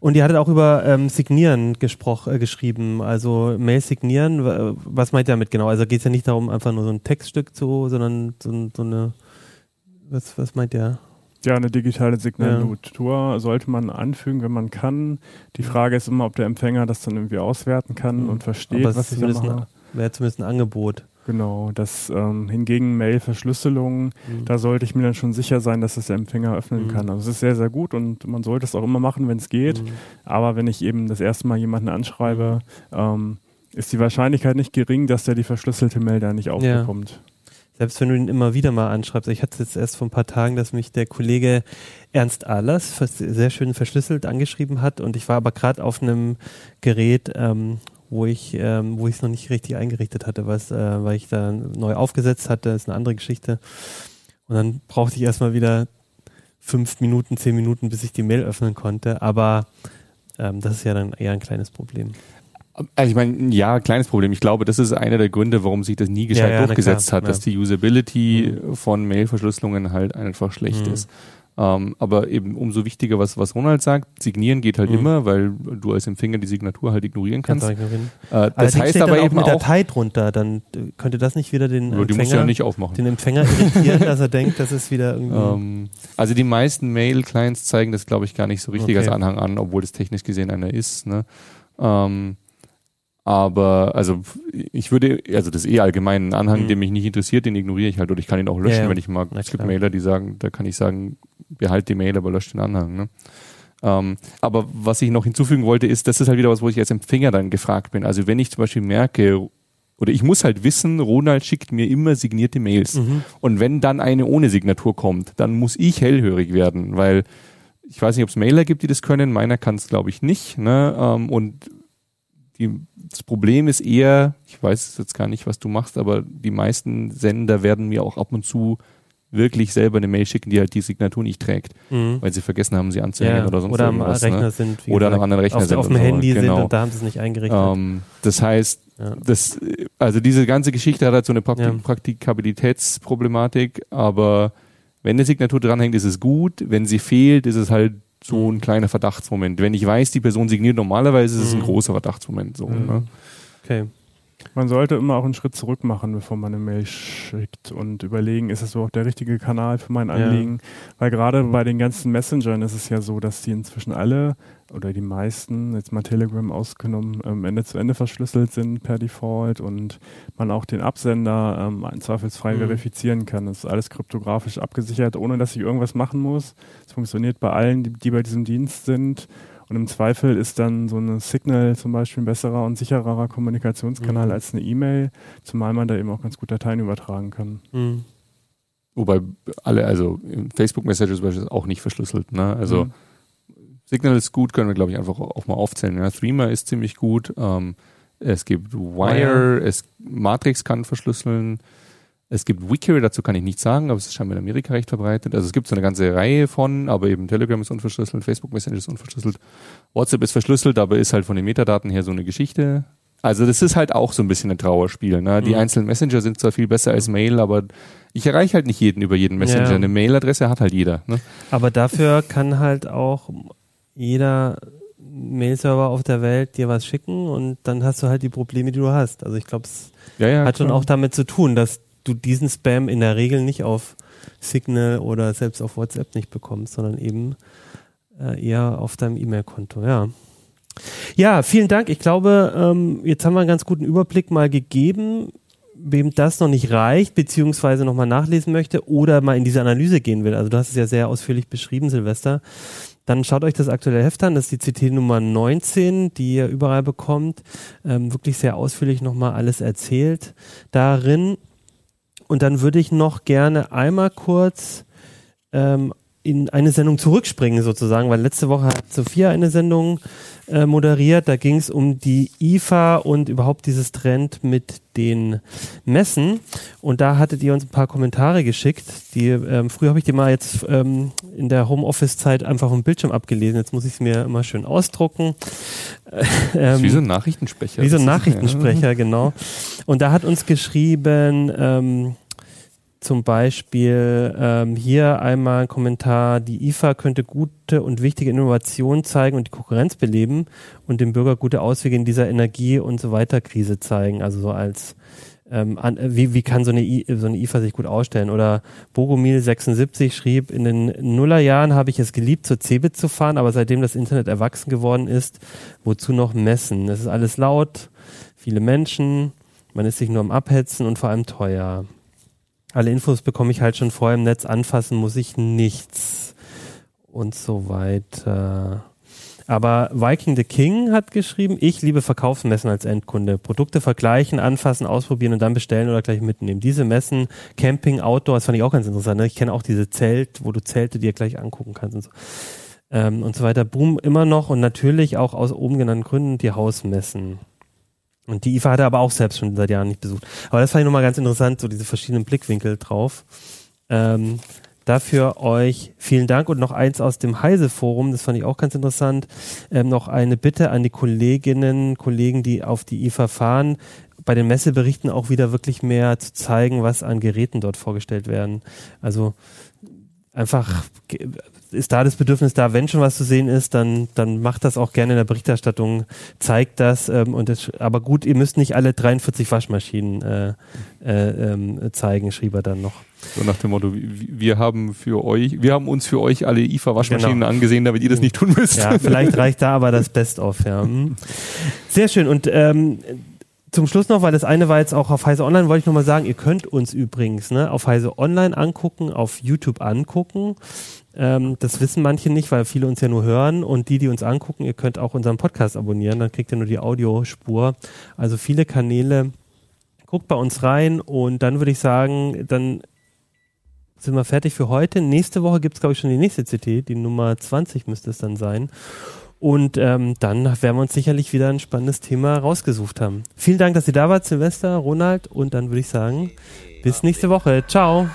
Und ihr hattet auch über ähm, Signieren gesprochen, äh, geschrieben, also Mail signieren. Was meint ihr damit genau? Also geht es ja nicht darum, einfach nur so ein Textstück zu, sondern so, so eine, was, was meint ihr? Ja, eine digitale Signatur sollte man anfügen, wenn man kann. Die Frage ist immer, ob der Empfänger das dann irgendwie auswerten kann Mhm. und versteht, Aber was ist ich da zumindest mache. ein- Wäre zumindest ein Angebot. Genau, das ähm, hingegen Mail-Verschlüsselung, Mhm. da sollte ich mir dann schon sicher sein, dass es der Empfänger öffnen Mhm. kann. Also es ist sehr, sehr gut und man sollte es auch immer machen, wenn es geht. Mhm. Aber wenn ich eben das erste Mal jemanden anschreibe, ähm, ist die Wahrscheinlichkeit nicht gering, dass der die verschlüsselte Mail da nicht aufbekommt. Selbst wenn du ihn immer wieder mal anschreibst. Ich hatte es jetzt erst vor ein paar Tagen, dass mich der Kollege Ernst Ahlers sehr schön verschlüsselt angeschrieben hat und ich war aber gerade auf einem Gerät, ähm, wo ich ähm, wo ich es noch nicht richtig eingerichtet hatte, was, äh, weil ich da neu aufgesetzt hatte, ist eine andere Geschichte. Und dann brauchte ich erstmal wieder fünf Minuten, zehn Minuten, bis ich die Mail öffnen konnte. Aber ähm, das ist ja dann eher ein kleines Problem. Also ich meine, ja, kleines Problem. Ich glaube, das ist einer der Gründe, warum sich das nie gescheit Ja, ja, durchgesetzt klar, hat, dass ja. die Usability von Mail-Verschlüsselungen halt einfach schlecht Mhm. ist. Ähm, aber eben umso wichtiger, was, was Ronald sagt, signieren geht halt Mhm. immer, weil du als Empfänger die Signatur halt ignorieren kannst. Kannst ignorieren. Äh, das heißt steht aber dann auch eben eine Datei drunter, dann äh, könnte das nicht wieder den Ja, die musst du ja Empfänger, nicht aufmachen. den Empfänger irritieren, dass er denkt, das ist wieder irgendwie. Ähm, also die meisten Mail-Clients zeigen das, glaube ich, gar nicht so richtig Okay. als Anhang an, obwohl das technisch gesehen einer ist. Ne? Ähm, aber also ich würde, also das ist eh allgemein ein Anhang, Mhm. der mich nicht interessiert, den ignoriere ich halt oder ich kann ihn auch löschen, Ja, ja. wenn ich mag. Na Es gibt klar. Mailer, die sagen, da kann ich sagen, behalt die Mail, aber löscht den Anhang. Ne? Ähm, aber was ich noch hinzufügen wollte, ist, das ist halt wieder was, wo ich als Empfänger dann gefragt bin. Also wenn ich zum Beispiel merke, oder ich muss halt wissen, Ronald schickt mir immer signierte Mails. Mhm. Und wenn dann eine ohne Signatur kommt, dann muss ich hellhörig werden, weil ich weiß nicht, ob es Mailer gibt, die das können. Meiner kann es, glaube ich, nicht. Ne? Ähm, und die, das Problem ist eher, ich weiß jetzt gar nicht, was du machst, aber die meisten Sender werden mir auch ab und zu wirklich selber eine Mail schicken, die halt die Signatur nicht trägt, Mhm. weil sie vergessen haben, sie anzuhängen Ja, oder sonst oder am irgendwas. Rechner ne? sind. wie Oder gesagt, einem anderen Rechner auf, sind auf dem oder so, Handy sind genau. und da haben sie es nicht eingerichtet. Ähm, das heißt, Ja. das, also diese ganze Geschichte hat halt so eine Praktik Ja. Praktikabilitätsproblematik, aber wenn eine Signatur dranhängt, ist es gut. Wenn sie fehlt, ist es halt so ein kleiner Verdachtsmoment. Wenn ich weiß, die Person signiert normalerweise, ist es ein Mhm. großer Verdachtsmoment. So, Mhm. ne? Okay. Man sollte immer auch einen Schritt zurück machen, bevor man eine Mail schickt und überlegen, ist es überhaupt der richtige Kanal für mein Ja. Anliegen? Weil gerade bei den ganzen Messengern ist es ja so, dass die inzwischen alle oder die meisten, jetzt mal Telegram ausgenommen, ähm, Ende zu Ende verschlüsselt sind per Default und man auch den Absender ähm, zweifelsfrei Mhm. verifizieren kann. Das ist alles kryptografisch abgesichert, ohne dass ich irgendwas machen muss. Es funktioniert bei allen, die, die bei diesem Dienst sind. Und im Zweifel ist dann so eine Signal zum Beispiel ein besserer und sichererer Kommunikationskanal Mhm. als eine E-Mail, zumal man da eben auch ganz gut Dateien übertragen kann. Mhm. Wobei alle, also Facebook Messages beispielsweise auch nicht verschlüsselt. Ne? Also Mhm. Signal ist gut, können wir glaube ich einfach auch mal aufzählen. Ja? Threema ist ziemlich gut. Ähm, es gibt Wire, es Matrix kann verschlüsseln. Es gibt Wiki, dazu kann ich nichts sagen, aber es ist scheinbar in Amerika recht verbreitet. Also es gibt so eine ganze Reihe von, aber eben Telegram ist unverschlüsselt, Facebook Messenger ist unverschlüsselt, WhatsApp ist verschlüsselt, aber ist halt von den Metadaten her so eine Geschichte. Also das ist halt auch so ein bisschen ein Trauerspiel. Ne? Die Mhm. einzelnen Messenger sind zwar viel besser als Mail, aber ich erreiche halt nicht jeden über jeden Messenger. Ja. Eine Mailadresse hat halt jeder. Ne? Aber dafür kann halt auch jeder Mail-Server auf der Welt dir was schicken und dann hast du halt die Probleme, die du hast. Also ich glaube, es Ja, ja, hat schon klar. auch damit zu tun, dass du diesen Spam in der Regel nicht auf Signal oder selbst auf WhatsApp nicht bekommst, sondern eben äh, eher auf deinem E-Mail-Konto, ja. Ja, vielen Dank. Ich glaube, ähm, jetzt haben wir einen ganz guten Überblick mal gegeben. Wem das noch nicht reicht, beziehungsweise nochmal nachlesen möchte oder mal in diese Analyse gehen will, also du hast es ja sehr ausführlich beschrieben, Silvester, dann schaut euch das aktuelle Heft an, das ist die CT Nummer 19, die ihr überall bekommt. Ähm, wirklich sehr ausführlich nochmal alles erzählt darin. Und dann würde ich noch gerne einmal kurz ähm, in eine Sendung zurückspringen sozusagen, weil letzte Woche hat Sophia eine Sendung äh, moderiert. Da ging es um die IFA und überhaupt dieses Trend mit den Messen. Und da hattet ihr uns ein paar Kommentare geschickt. Die, ähm, früher habe ich die mal jetzt ähm, in der Homeoffice-Zeit einfach vom Bildschirm abgelesen. Jetzt muss ich es mir immer schön ausdrucken. ähm, wie so ein Nachrichtensprecher. Wie so ein Nachrichtensprecher, genau. Und da hat uns geschrieben, ähm, zum Beispiel ähm, hier einmal ein Kommentar, die IFA könnte gute und wichtige Innovationen zeigen und die Konkurrenz beleben und dem Bürger gute Auswege in dieser Energie- und so weiter Krise zeigen. Also so als ähm, an, wie, wie kann so eine, I, so eine IFA sich gut ausstellen? Oder Bogomil76 schrieb, in den Nullerjahren habe ich es geliebt, zur Cebit zu fahren, aber seitdem das Internet erwachsen geworden ist, wozu noch messen? Es ist alles laut, viele Menschen, man ist sich nur am Abhetzen und vor allem teuer alle Infos bekomme ich halt schon vorher im Netz, anfassen muss ich nichts und so weiter. Aber Viking the King hat geschrieben, ich liebe Verkaufsmessen als Endkunde. Produkte vergleichen, anfassen, ausprobieren und dann bestellen oder gleich mitnehmen. Diese Messen, Camping, Outdoor, das fand ich auch ganz interessant. Ne? Ich kenne auch diese Zelt, wo du Zelte dir gleich angucken kannst und so. Ähm, und so weiter. Boom immer noch und natürlich auch aus oben genannten Gründen die Hausmessen. Und die IFA hat er aber auch selbst schon seit Jahren nicht besucht. Aber das fand ich nochmal ganz interessant, so diese verschiedenen Blickwinkel drauf. Ähm, dafür euch vielen Dank und noch eins aus dem Heise-Forum, das fand ich auch ganz interessant. Ähm, noch eine Bitte an die Kolleginnen, Kollegen, die auf die IFA fahren, bei den Messeberichten auch wieder wirklich mehr zu zeigen, was an Geräten dort vorgestellt werden. Also einfach ist da das Bedürfnis da, wenn schon was zu sehen ist, dann, dann macht das auch gerne in der Berichterstattung, zeigt das. Ähm, und das, aber gut, ihr müsst nicht alle 43 Waschmaschinen äh, äh, äh, zeigen, schrieb er dann noch. So nach dem Motto, wir haben für euch, wir haben uns für euch alle IFA-Waschmaschinen genau. angesehen, damit ihr das nicht tun müsst. Ja, vielleicht reicht da aber das Best-of, ja. Hm. Sehr schön. Und ähm, zum Schluss noch, weil das eine war jetzt auch auf Heise Online, wollte ich nochmal sagen, ihr könnt uns übrigens ne, auf Heise Online angucken, auf YouTube angucken. Ähm, das wissen manche nicht, weil viele uns ja nur hören und die, die uns angucken, ihr könnt auch unseren Podcast abonnieren, dann kriegt ihr nur die Audiospur. Also viele Kanäle. Guckt bei uns rein und dann würde ich sagen, dann sind wir fertig für heute. Nächste Woche gibt es, glaube ich, schon die nächste CT, die Nummer 20 müsste es dann sein. Und ähm, dann werden wir uns sicherlich wieder ein spannendes Thema rausgesucht haben. Vielen Dank, dass ihr da wart, Silvester, Ronald. Und dann würde ich sagen, bis nächste Woche. Ciao.